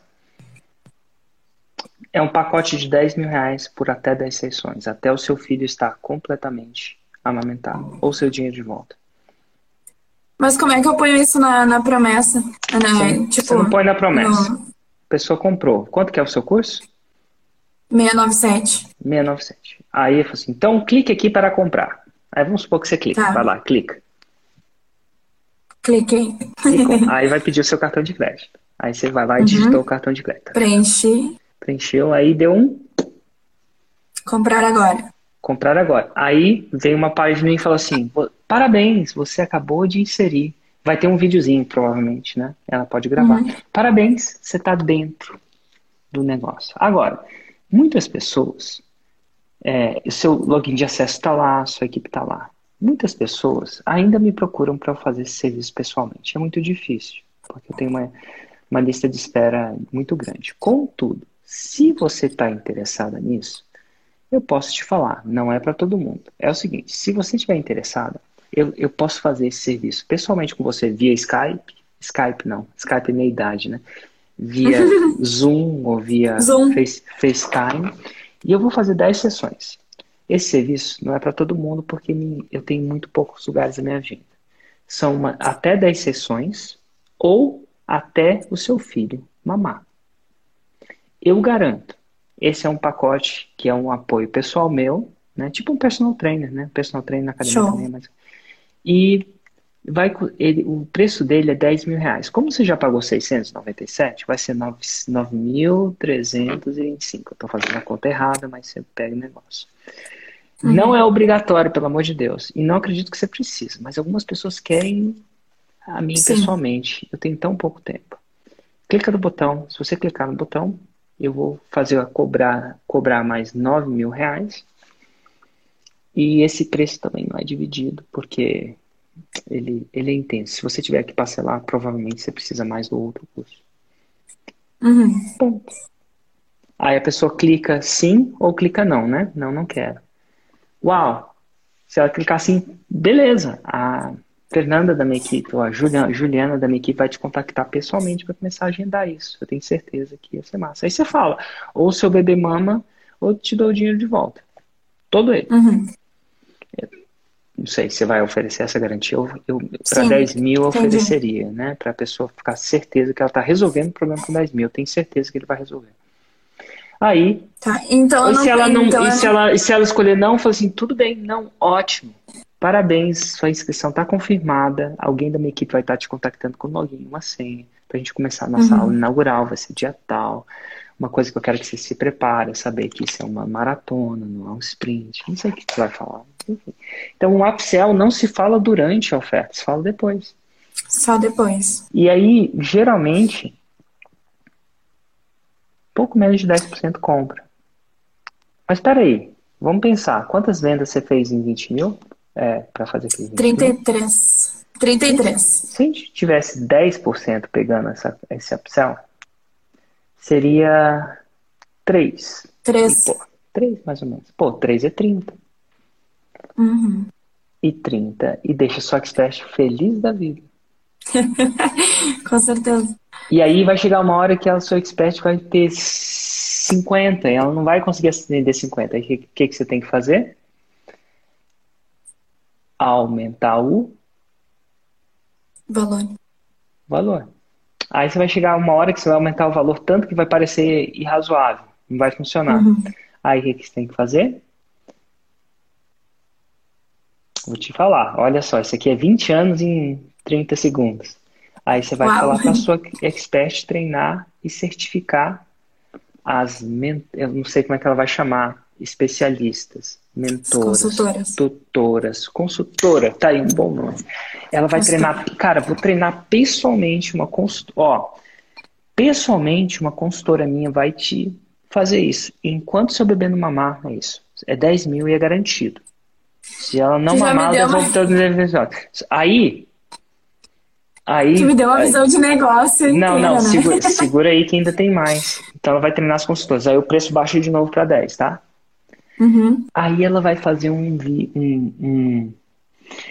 É um pacote de 10 mil reais por até 10 sessões, até o seu filho estar completamente amamentado, ou seu dinheiro de volta. Mas como é que eu ponho isso na, na promessa? Na, tipo, você não põe na promessa. No... A pessoa comprou. Quanto que é o seu curso? 697. 697. Aí eu falo assim, então clique aqui para comprar. Aí vamos supor que você clica. Tá. Vai lá, clica. Cliquei. Aí vai pedir o seu cartão de crédito. Aí você vai lá e uhum. digitou o cartão de crédito. Preenchi. Preencheu, aí deu um. Comprar agora. Comprar agora. Aí vem uma página e fala assim: Parabéns, você acabou de inserir. Vai ter um videozinho, provavelmente, né? Ela pode gravar. Uhum. Parabéns, você está dentro do negócio. Agora, muitas pessoas, é, o seu login de acesso está lá, sua equipe está lá. Muitas pessoas ainda me procuram para fazer esse serviço pessoalmente. É muito difícil, porque eu tenho uma, uma lista de espera muito grande. Contudo, se você está interessada nisso, eu posso te falar, não é para todo mundo. É o seguinte, se você estiver interessada, eu, eu posso fazer esse serviço pessoalmente com você via Skype. Skype não, Skype é meia idade, né? Via Zoom ou via Zoom. Face, FaceTime. E eu vou fazer 10 sessões. Esse serviço não é para todo mundo porque eu tenho muito poucos lugares na minha agenda. São uma, até 10 sessões ou até o seu filho mamar. Eu garanto, esse é um pacote que é um apoio pessoal meu, né? Tipo um personal trainer, né? Personal trainer na academia Show. também, mas e vai, ele, o preço dele é 10 mil reais. Como você já pagou 697, vai ser 9.325. Eu estou fazendo a conta errada, mas você pega o negócio. Uhum. Não é obrigatório, pelo amor de Deus. E não acredito que você precisa, mas algumas pessoas querem a mim Sim. pessoalmente. Eu tenho tão pouco tempo. Clica no botão. Se você clicar no botão, eu vou fazer a cobrar, cobrar mais 9 mil reais e esse preço também não é dividido, porque ele, ele é intenso. Se você tiver que parcelar, provavelmente você precisa mais do outro curso. Uhum. Ponto. Aí a pessoa clica sim ou clica não, né? Não, não quero. Uau! Se ela clicar sim, beleza. A Fernanda da minha equipe, ou a Juliana, Juliana da minha equipe vai te contactar pessoalmente para começar a agendar isso. Eu tenho certeza que ia ser massa. Aí você fala, ou seu bebê mama, ou te dou o dinheiro de volta. Todo ele. Uhum não sei, você vai oferecer essa garantia, para 10 mil eu entendi. ofereceria, né? Para a pessoa ficar certeza que ela está resolvendo o problema com 10 mil. Eu tenho certeza que ele vai resolver. Aí. Tá, então. se ela não, então e, se ela, e se ela escolher não, fala assim: tudo bem, não, ótimo. Parabéns, sua inscrição está confirmada. Alguém da minha equipe vai estar tá te contactando com login, uma senha, para a gente começar a nossa uhum. aula inaugural, vai ser dia tal. Uma coisa que eu quero que você se prepare, é saber que isso é uma maratona, não é um sprint. Não sei o que você vai falar. Então, o upsell não se fala durante a oferta, se fala depois. Só depois. E aí, geralmente, pouco menos de 10% compra. Mas espera aí, vamos pensar. Quantas vendas você fez em 20 mil? É, para fazer aquele 33. Mil? 33. Se a gente tivesse 10% pegando essa, esse upsell, seria 3. 3. 3 mais ou menos. Pô, 3 é 30. Uhum. E 30. E deixa sua expert feliz da vida. Com certeza. E aí vai chegar uma hora que a sua expert vai ter 50 e ela não vai conseguir vender 50. Aí o que, que, que você tem que fazer? Aumentar o Valor. valor. Aí você vai chegar uma hora que você vai aumentar o valor tanto que vai parecer irrazoável. Não vai funcionar. Uhum. Aí o que, que você tem que fazer? Vou te falar. Olha só, isso aqui é 20 anos em 30 segundos. Aí você vai Uau. falar para a sua expert treinar e certificar as, eu não sei como é que ela vai chamar, especialistas, mentoras, Consultoras. tutoras, consultora, tá aí um bom nome. Ela vai treinar, cara, vou treinar pessoalmente uma consultora, ó, pessoalmente uma consultora minha vai te fazer isso. Enquanto seu bebê não mamar, é isso. É 10 mil e é garantido. Se ela não mamar, eu uma- devolvo todos os episódios. Aí, aí, Tu me deu uma aí- visão de negócio não, inteira, não, né? segura, segura aí que ainda tem mais. Então ela vai treinar as consultoras. Aí o preço baixa de novo para 10, tá? Uhum. Aí ela vai fazer um, um, um-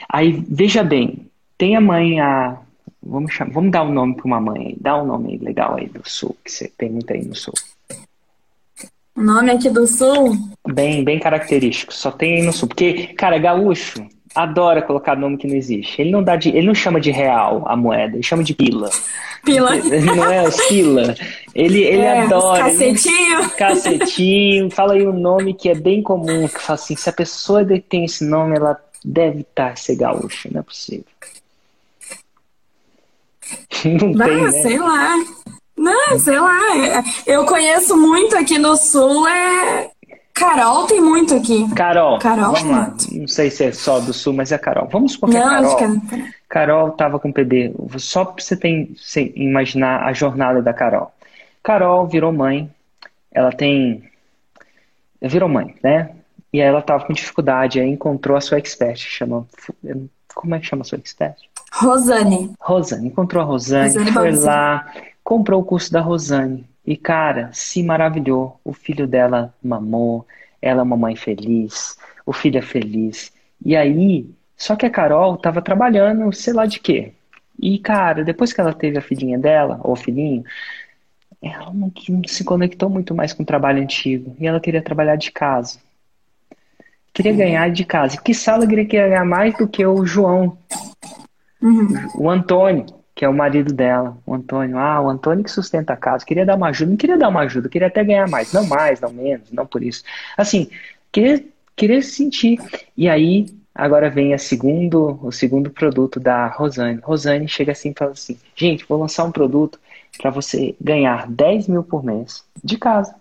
Aí, veja bem, tem a mãe, a. Vamos, chamar, vamos dar um nome para uma mãe aí. Dá um nome aí legal aí do sul, que você tem muito aí no sul. O nome aqui do sul, Bem, bem característico. Só tem no sul. Porque, cara, gaúcho adora colocar nome que não existe. Ele não dá de, ele não chama de real a moeda, ele chama de pila. Pila. Não é os pila. Ele, ele é, adora. ele- Cacetinho. Cacetinho, fala aí um nome que é bem comum, que fala assim, se a pessoa tem esse nome, ela deve estar ser gaúcha, não é possível. Não Ah, tem, né? sei lá. Não, sei lá. Eu conheço muito aqui no sul, é. Carol tem muito aqui. Carol, Carol, vamos lá. Não sei se é só do sul, mas é Carol. Vamos supor que é Não, acho Carol. que é. Carol estava com bebê. Só para você tem, você imaginar a jornada da Carol. Carol virou mãe. Ela tem. Virou mãe, né? E aí ela estava com dificuldade. Aí encontrou a sua expert. Chama. Como é que chama a sua expert? Rosane. Rosane. Encontrou a Rosane, Rosane foi lá, comprou o curso da Rosane. E, cara, se maravilhou. O filho dela mamou. Ela é uma mãe feliz. O filho é feliz. E aí, só que a Carol estava trabalhando, sei lá de quê. E, cara, depois que ela teve a filhinha dela, ou o filhinho, ela não, não se conectou muito mais com o trabalho antigo. E ela queria trabalhar de casa. Queria ganhar de casa. Que ela queria ganhar mais do que o João, Uhum. o Antônio, que é o marido dela. O Antônio, ah, o Antônio que sustenta a casa. Queria dar uma ajuda. Não queria dar uma ajuda, queria até ganhar mais. Não mais, não menos, não por isso. Assim, queria, queria sentir. E aí, agora vem a segundo, o segundo produto da Rosane. Rosane chega assim e fala assim: gente, vou lançar um produto para você ganhar 10 mil por mês de casa.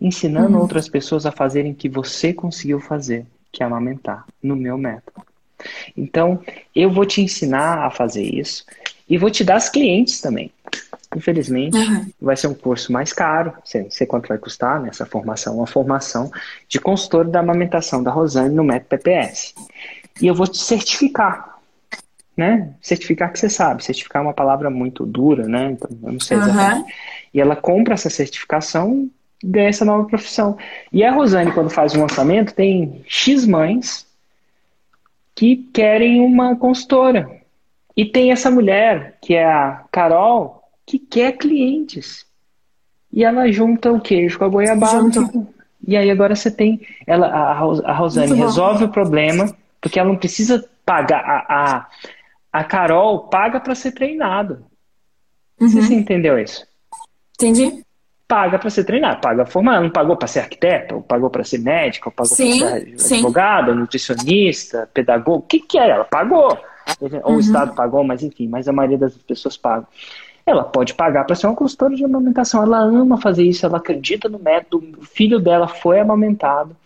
Ensinando outras pessoas a fazerem o que você conseguiu fazer, que é amamentar, no meu método. Então, eu vou te ensinar a fazer isso e vou te dar as clientes também. Infelizmente, Uhum. vai ser um curso mais caro. Sei, sei quanto vai custar nessa formação, uma formação de consultor da amamentação da Rosane no método PPS. E eu vou te certificar, né? Certificar que você sabe. Certificar é uma palavra muito dura, né? Então, eu não sei exatamente. Uhum. E ela compra essa certificação e ganha essa nova profissão. E a Rosane, quando faz um lançamento, tem X mães que querem uma consultora. E tem essa mulher, que é a Carol, que quer clientes. E ela junta o queijo com a goiabada. E aí agora você tem. Ela, a, Ros- a Rosane resolve o problema, porque ela não precisa pagar. A, a, a Carol paga para ser sei se você entendeu isso Entendi? Paga para ser treinado, paga formar, não pagou para ser arquiteto, ou pagou para ser médico, ou pagou para ser sim. advogado, nutricionista, pedagogo, o que que é? Ela pagou. Ou o Estado pagou, mas enfim, mas a maioria das pessoas pagam. Ela pode pagar para ser uma consultora de amamentação, ela ama fazer isso, ela acredita no método, o filho dela foi amamentado.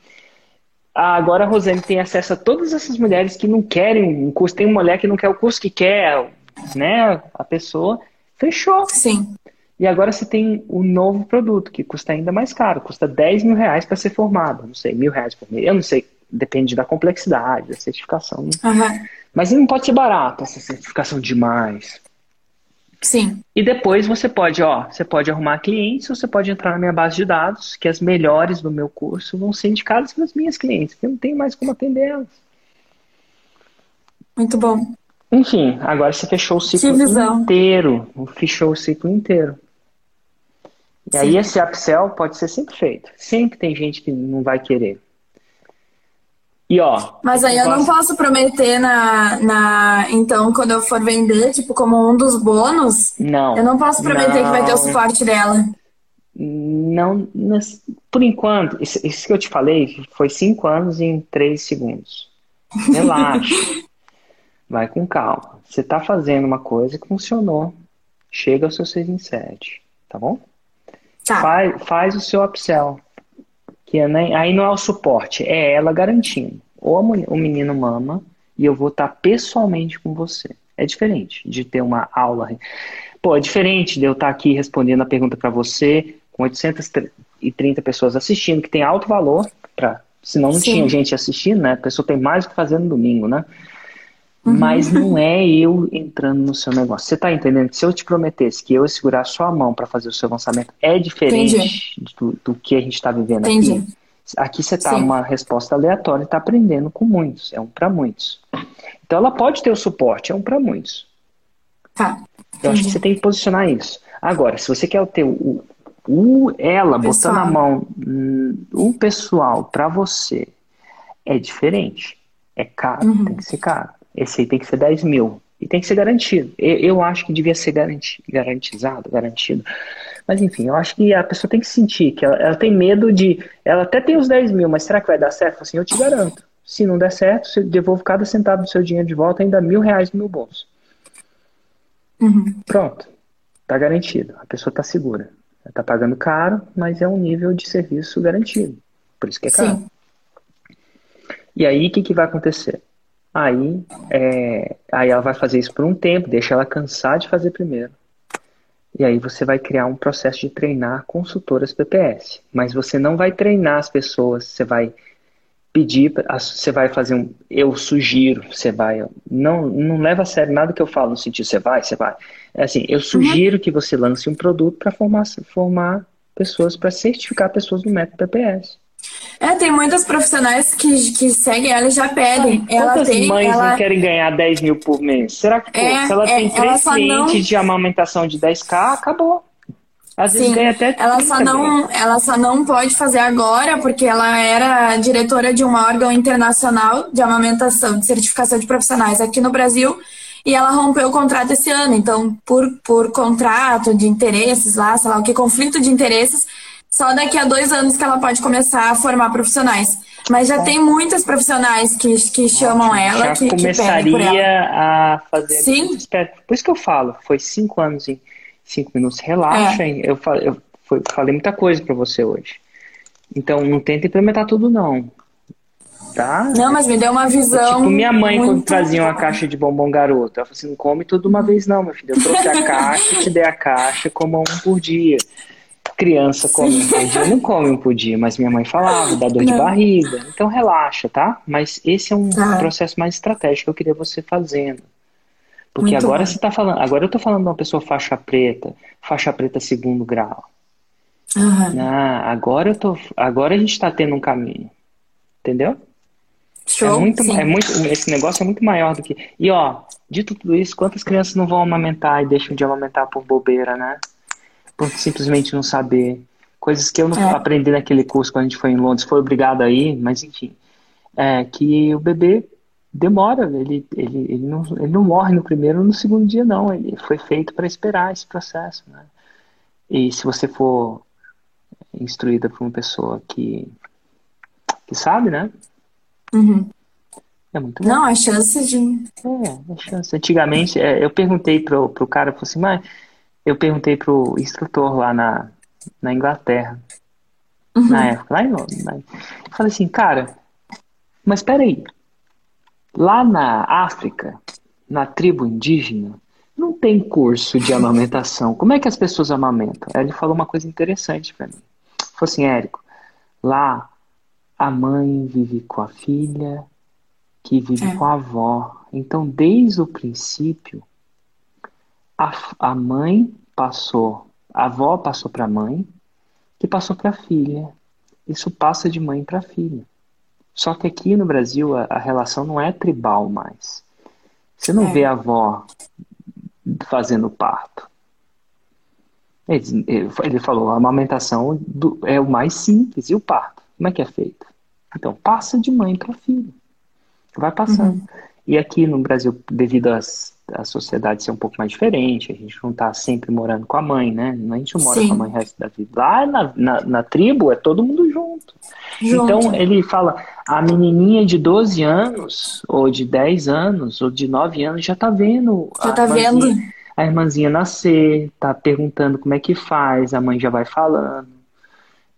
Agora a Rosane tem acesso a todas essas mulheres que não querem um curso. Tem uma mulher que não quer o curso que quer, né? A pessoa fechou. Sim. E agora você tem o novo produto, que custa ainda mais caro, custa 10 mil reais para ser formado. Não sei, mil reais por mês. Eu não sei, depende da complexidade, da certificação. Uhum. Mas não pode ser barato essa certificação demais. Sim. E depois você pode, ó, você pode arrumar clientes, ou você pode entrar na minha base de dados, que as melhores do meu curso vão ser indicadas pelas minhas clientes, que eu não tenho mais como atender elas. Muito bom. Enfim, agora você fechou o ciclo inteiro. Fechou o ciclo inteiro. E Sim. aí esse upsell pode ser sempre feito. Sempre tem gente que não vai querer. E ó. Mas aí eu posso... não posso prometer na, na. Então, quando eu for vender, tipo, como um dos bônus. Não. Eu não posso prometer não, que vai ter o suporte dela. Não. Por enquanto, isso, isso que eu te falei foi cinco anos em três segundos. Relaxa. vai com calma. Você tá fazendo uma coisa que funcionou. Chega ao seu 6 em 7. Tá bom? Tá. Faz, faz o seu upsell. Que é, né, aí não é o suporte, é ela garantindo. Ou mulher, o menino mama e eu vou estar pessoalmente com você. É diferente de ter uma aula. Pô, é diferente de eu estar aqui respondendo a pergunta para você com 830 pessoas assistindo, que tem alto valor, pra, senão não Sim. tinha gente assistindo, né? A pessoa tem mais o que fazer no domingo, né? Uhum. Mas não é eu entrando no seu negócio. Você está entendendo? Se eu te prometesse que eu ia segurar a sua mão para fazer o seu lançamento, é diferente do, do, que a gente está vivendo Entendi. aqui. Aqui você está uma resposta aleatória e está aprendendo com muitos. É um para muitos. Então ela pode ter o suporte, é um para muitos. Tá. Eu acho que você tem que posicionar isso. Agora, se você quer ter o, o ela o botando a mão, hum, o pessoal para você, é diferente. É caro, uhum. tem que ser caro. Esse aí tem que ser 10 mil. E tem que ser garantido. Eu, acho que devia ser garanti, garantizado, garantido. Mas enfim, eu acho que a pessoa tem que sentir que ela, ela, tem medo de. Ela até tem os 10 mil, mas será que vai dar certo? Assim, eu te garanto. Se não der certo, você devolve cada centavo do seu dinheiro de volta, ainda mil reais no meu bolso. Uhum. Pronto. Tá garantido. A pessoa tá segura. Ela tá pagando caro, mas é um nível de serviço garantido. Por isso que é caro. Sim. E aí, o que, que vai acontecer? Aí, é, aí ela vai fazer isso por um tempo, deixa ela cansar de fazer primeiro. E aí você vai criar um processo de treinar consultoras PPS. Mas você não vai treinar as pessoas, você vai pedir, você vai fazer um, eu sugiro, você vai, não, não leva a sério nada que eu falo no sentido, você vai, você vai. É assim, eu sugiro uhum. que você lance um produto para formar, formar pessoas, para certificar pessoas no método PPS. É, tem muitas profissionais que, que seguem ela e já pedem. Ela quantas tem, mães ela... não querem ganhar 10 mil por mês? Será que, pô, é, se ela é, tem três clientes não... de amamentação de 10k, acabou. Às vezes Sim, ganha até ela só não Ela só não pode fazer agora, porque ela era diretora de um órgão internacional de amamentação, de certificação de profissionais aqui no Brasil, e ela rompeu o contrato esse ano. Então, por, por contrato de interesses lá, sei lá o que, conflito de interesses, só daqui a dois anos que ela pode começar a formar profissionais. Mas já tem muitas profissionais que, que chamam ela, já que, começaria que ela. a fazer. Sim. Por isso que eu falo, foi cinco anos em cinco minutos. Relaxem. É. Eu, eu, eu falei muita coisa para você hoje. Então não tenta implementar tudo não. Tá? Não, mas me deu uma visão. Tipo, minha mãe, muito... quando trazia uma caixa de bombom garoto, ela falou assim: não come tudo uma vez, não, meu filho. Eu trouxe a caixa, te dei a caixa, coma um por dia criança come um por dia, não come um por dia, mas minha mãe falava, dá dor não. de barriga. Então relaxa, tá? Mas esse é um tá. processo mais estratégico que eu queria você fazendo. Porque Muito agora bom. você tá falando, agora eu tô falando de uma pessoa faixa preta, faixa preta segundo grau. Uhum. Ah, agora eu tô, agora a gente tá tendo um caminho. Entendeu? Show, é muito, é muito, esse negócio é muito maior do que. E ó, dito tudo isso, quantas crianças não vão amamentar e deixam de amamentar por bobeira, né? Por simplesmente não saber. Coisas que eu não é. aprendi naquele curso quando a gente foi em Londres, foi obrigado aí, mas enfim. É que o bebê demora, ele, ele, ele, não, ele não morre no primeiro ou no segundo dia, não. Ele foi feito para esperar esse processo. Né? E se você for instruída por uma pessoa que, que sabe, né? Uhum. É muito bom. Não, a chance de. É, a chance. Antigamente, é, eu perguntei pro, pro cara, falei assim, mas eu perguntei pro instrutor lá na, na Inglaterra, uhum. na época, lá em Londres. Né? Eu falei assim, cara, mas peraí, lá na África, na tribo indígena, não tem curso de amamentação. Como é que as pessoas amamentam? Aí ele falou uma coisa interessante para mim. Ele falou assim, Érico, lá a mãe vive com a filha, que vive é. com a avó. Então, desde o princípio, a, a mãe passou, a avó passou para a mãe, que passou para a filha. Isso passa de mãe para filha. Só que aqui no Brasil a, a, relação não é tribal mais. Você não é. vê a avó fazendo parto. Ele, ele falou, a amamentação do, é o mais simples. E o parto? Como é que é feito? Então, passa de mãe para filho. Vai passando. Uhum. E aqui no Brasil, devido às, à sociedade ser um pouco mais diferente, a gente não está sempre morando com a mãe, né? A gente não mora Sim. com a mãe o resto da vida. Lá na, na, na, tribo é todo mundo junto. junto. Então ele fala, a menininha de 12 anos, ou de 10 anos, ou de 9 anos, já está vendo. Já está vendo a irmãzinha nascer, tá perguntando como é que faz, a mãe já vai falando.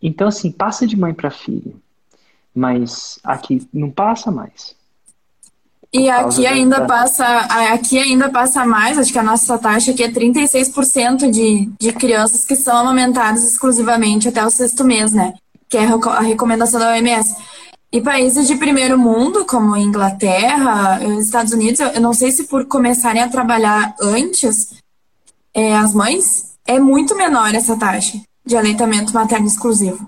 Então, assim, passa de mãe para filho. Mas aqui não passa mais. E aqui ainda da... passa, aqui ainda passa mais, acho que a nossa taxa aqui é 36% de, de crianças que são amamentadas exclusivamente até o sexto mês, né? Que é a recomendação da OMS. E países de primeiro mundo, como Inglaterra, Estados Unidos, eu não sei se por começarem a trabalhar antes, é, as mães, é muito menor essa taxa de aleitamento materno exclusivo.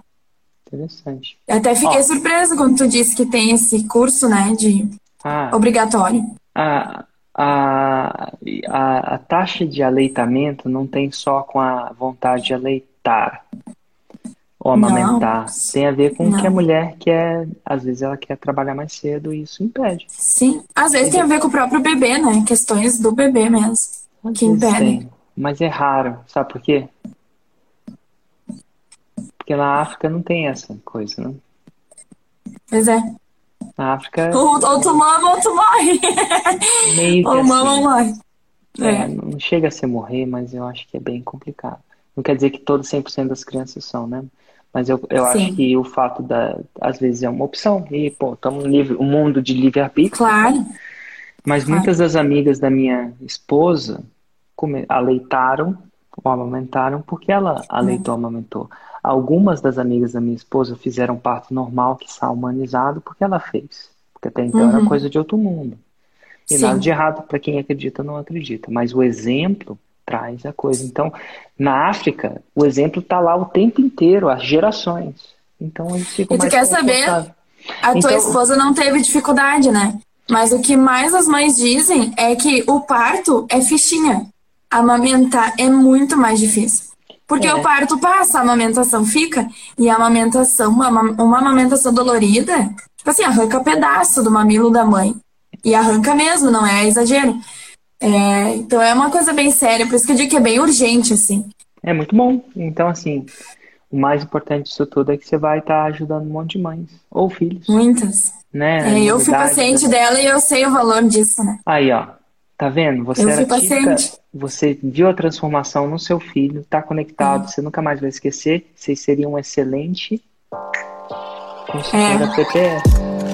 Interessante. Eu até fiquei Ó, surpresa quando tu disse que tem esse curso, né, de ah, obrigatório. A, a, a, a taxa de aleitamento não tem só com a vontade de aleitar ou amamentar. Não, Tem a ver com o que a mulher quer, às vezes ela quer trabalhar mais cedo e isso impede. Sim, às vezes tem a ver com o próprio bebê, né? Questões do bebê mesmo, às que impedem. Tem, mas é raro, sabe por quê? Porque na África não tem essa coisa, né? Pois é. Na África. Ou, ou tu mama ou tu morre. Meio ou assim, mama ou morre. É, é. Não chega a ser morrer, mas eu acho que é bem complicado. Não quer dizer que todos 100% das crianças são, né? Mas eu, eu acho que o fato da. Às vezes é uma opção. E, pô, estamos um mundo de livre-arbítrio. Claro. Mas claro. muitas das amigas da minha esposa come, aleitaram ou amamentaram porque ela aleitou, amamentou. Algumas das amigas da minha esposa fizeram parto normal, que está humanizado, porque ela fez. Porque até então uhum. era coisa de outro mundo. E Sim. nada de errado para quem acredita ou não acredita. Mas o exemplo traz a coisa. Então, na África, o exemplo está lá o tempo inteiro, as gerações. Então, eles ficam E tu quer saber? A tua então, esposa não teve dificuldade, né? Mas o que mais as mães dizem é que o parto é fichinha. Amamentar é muito mais difícil. Porque é. o parto passa, a amamentação fica, e a amamentação, uma, uma amamentação dolorida, tipo assim, arranca pedaço do mamilo da mãe. E arranca mesmo, não é exagero. É, então é uma coisa bem séria, por isso que eu digo que é bem urgente, assim. É muito bom. Então, assim, o mais importante disso tudo é que você vai estar tá ajudando um monte de mães ou filhos. Muitas. Né? É, eu fui paciente dela e eu sei o valor disso, né? Aí, ó. Tá vendo? Você eu era típica, você viu a transformação no seu filho, tá conectado, é. você nunca mais vai esquecer. Vocês seriam um excelente consultora é. PPS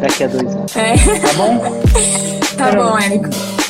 daqui a dois anos. É. Tá bom? tá bom, Érico.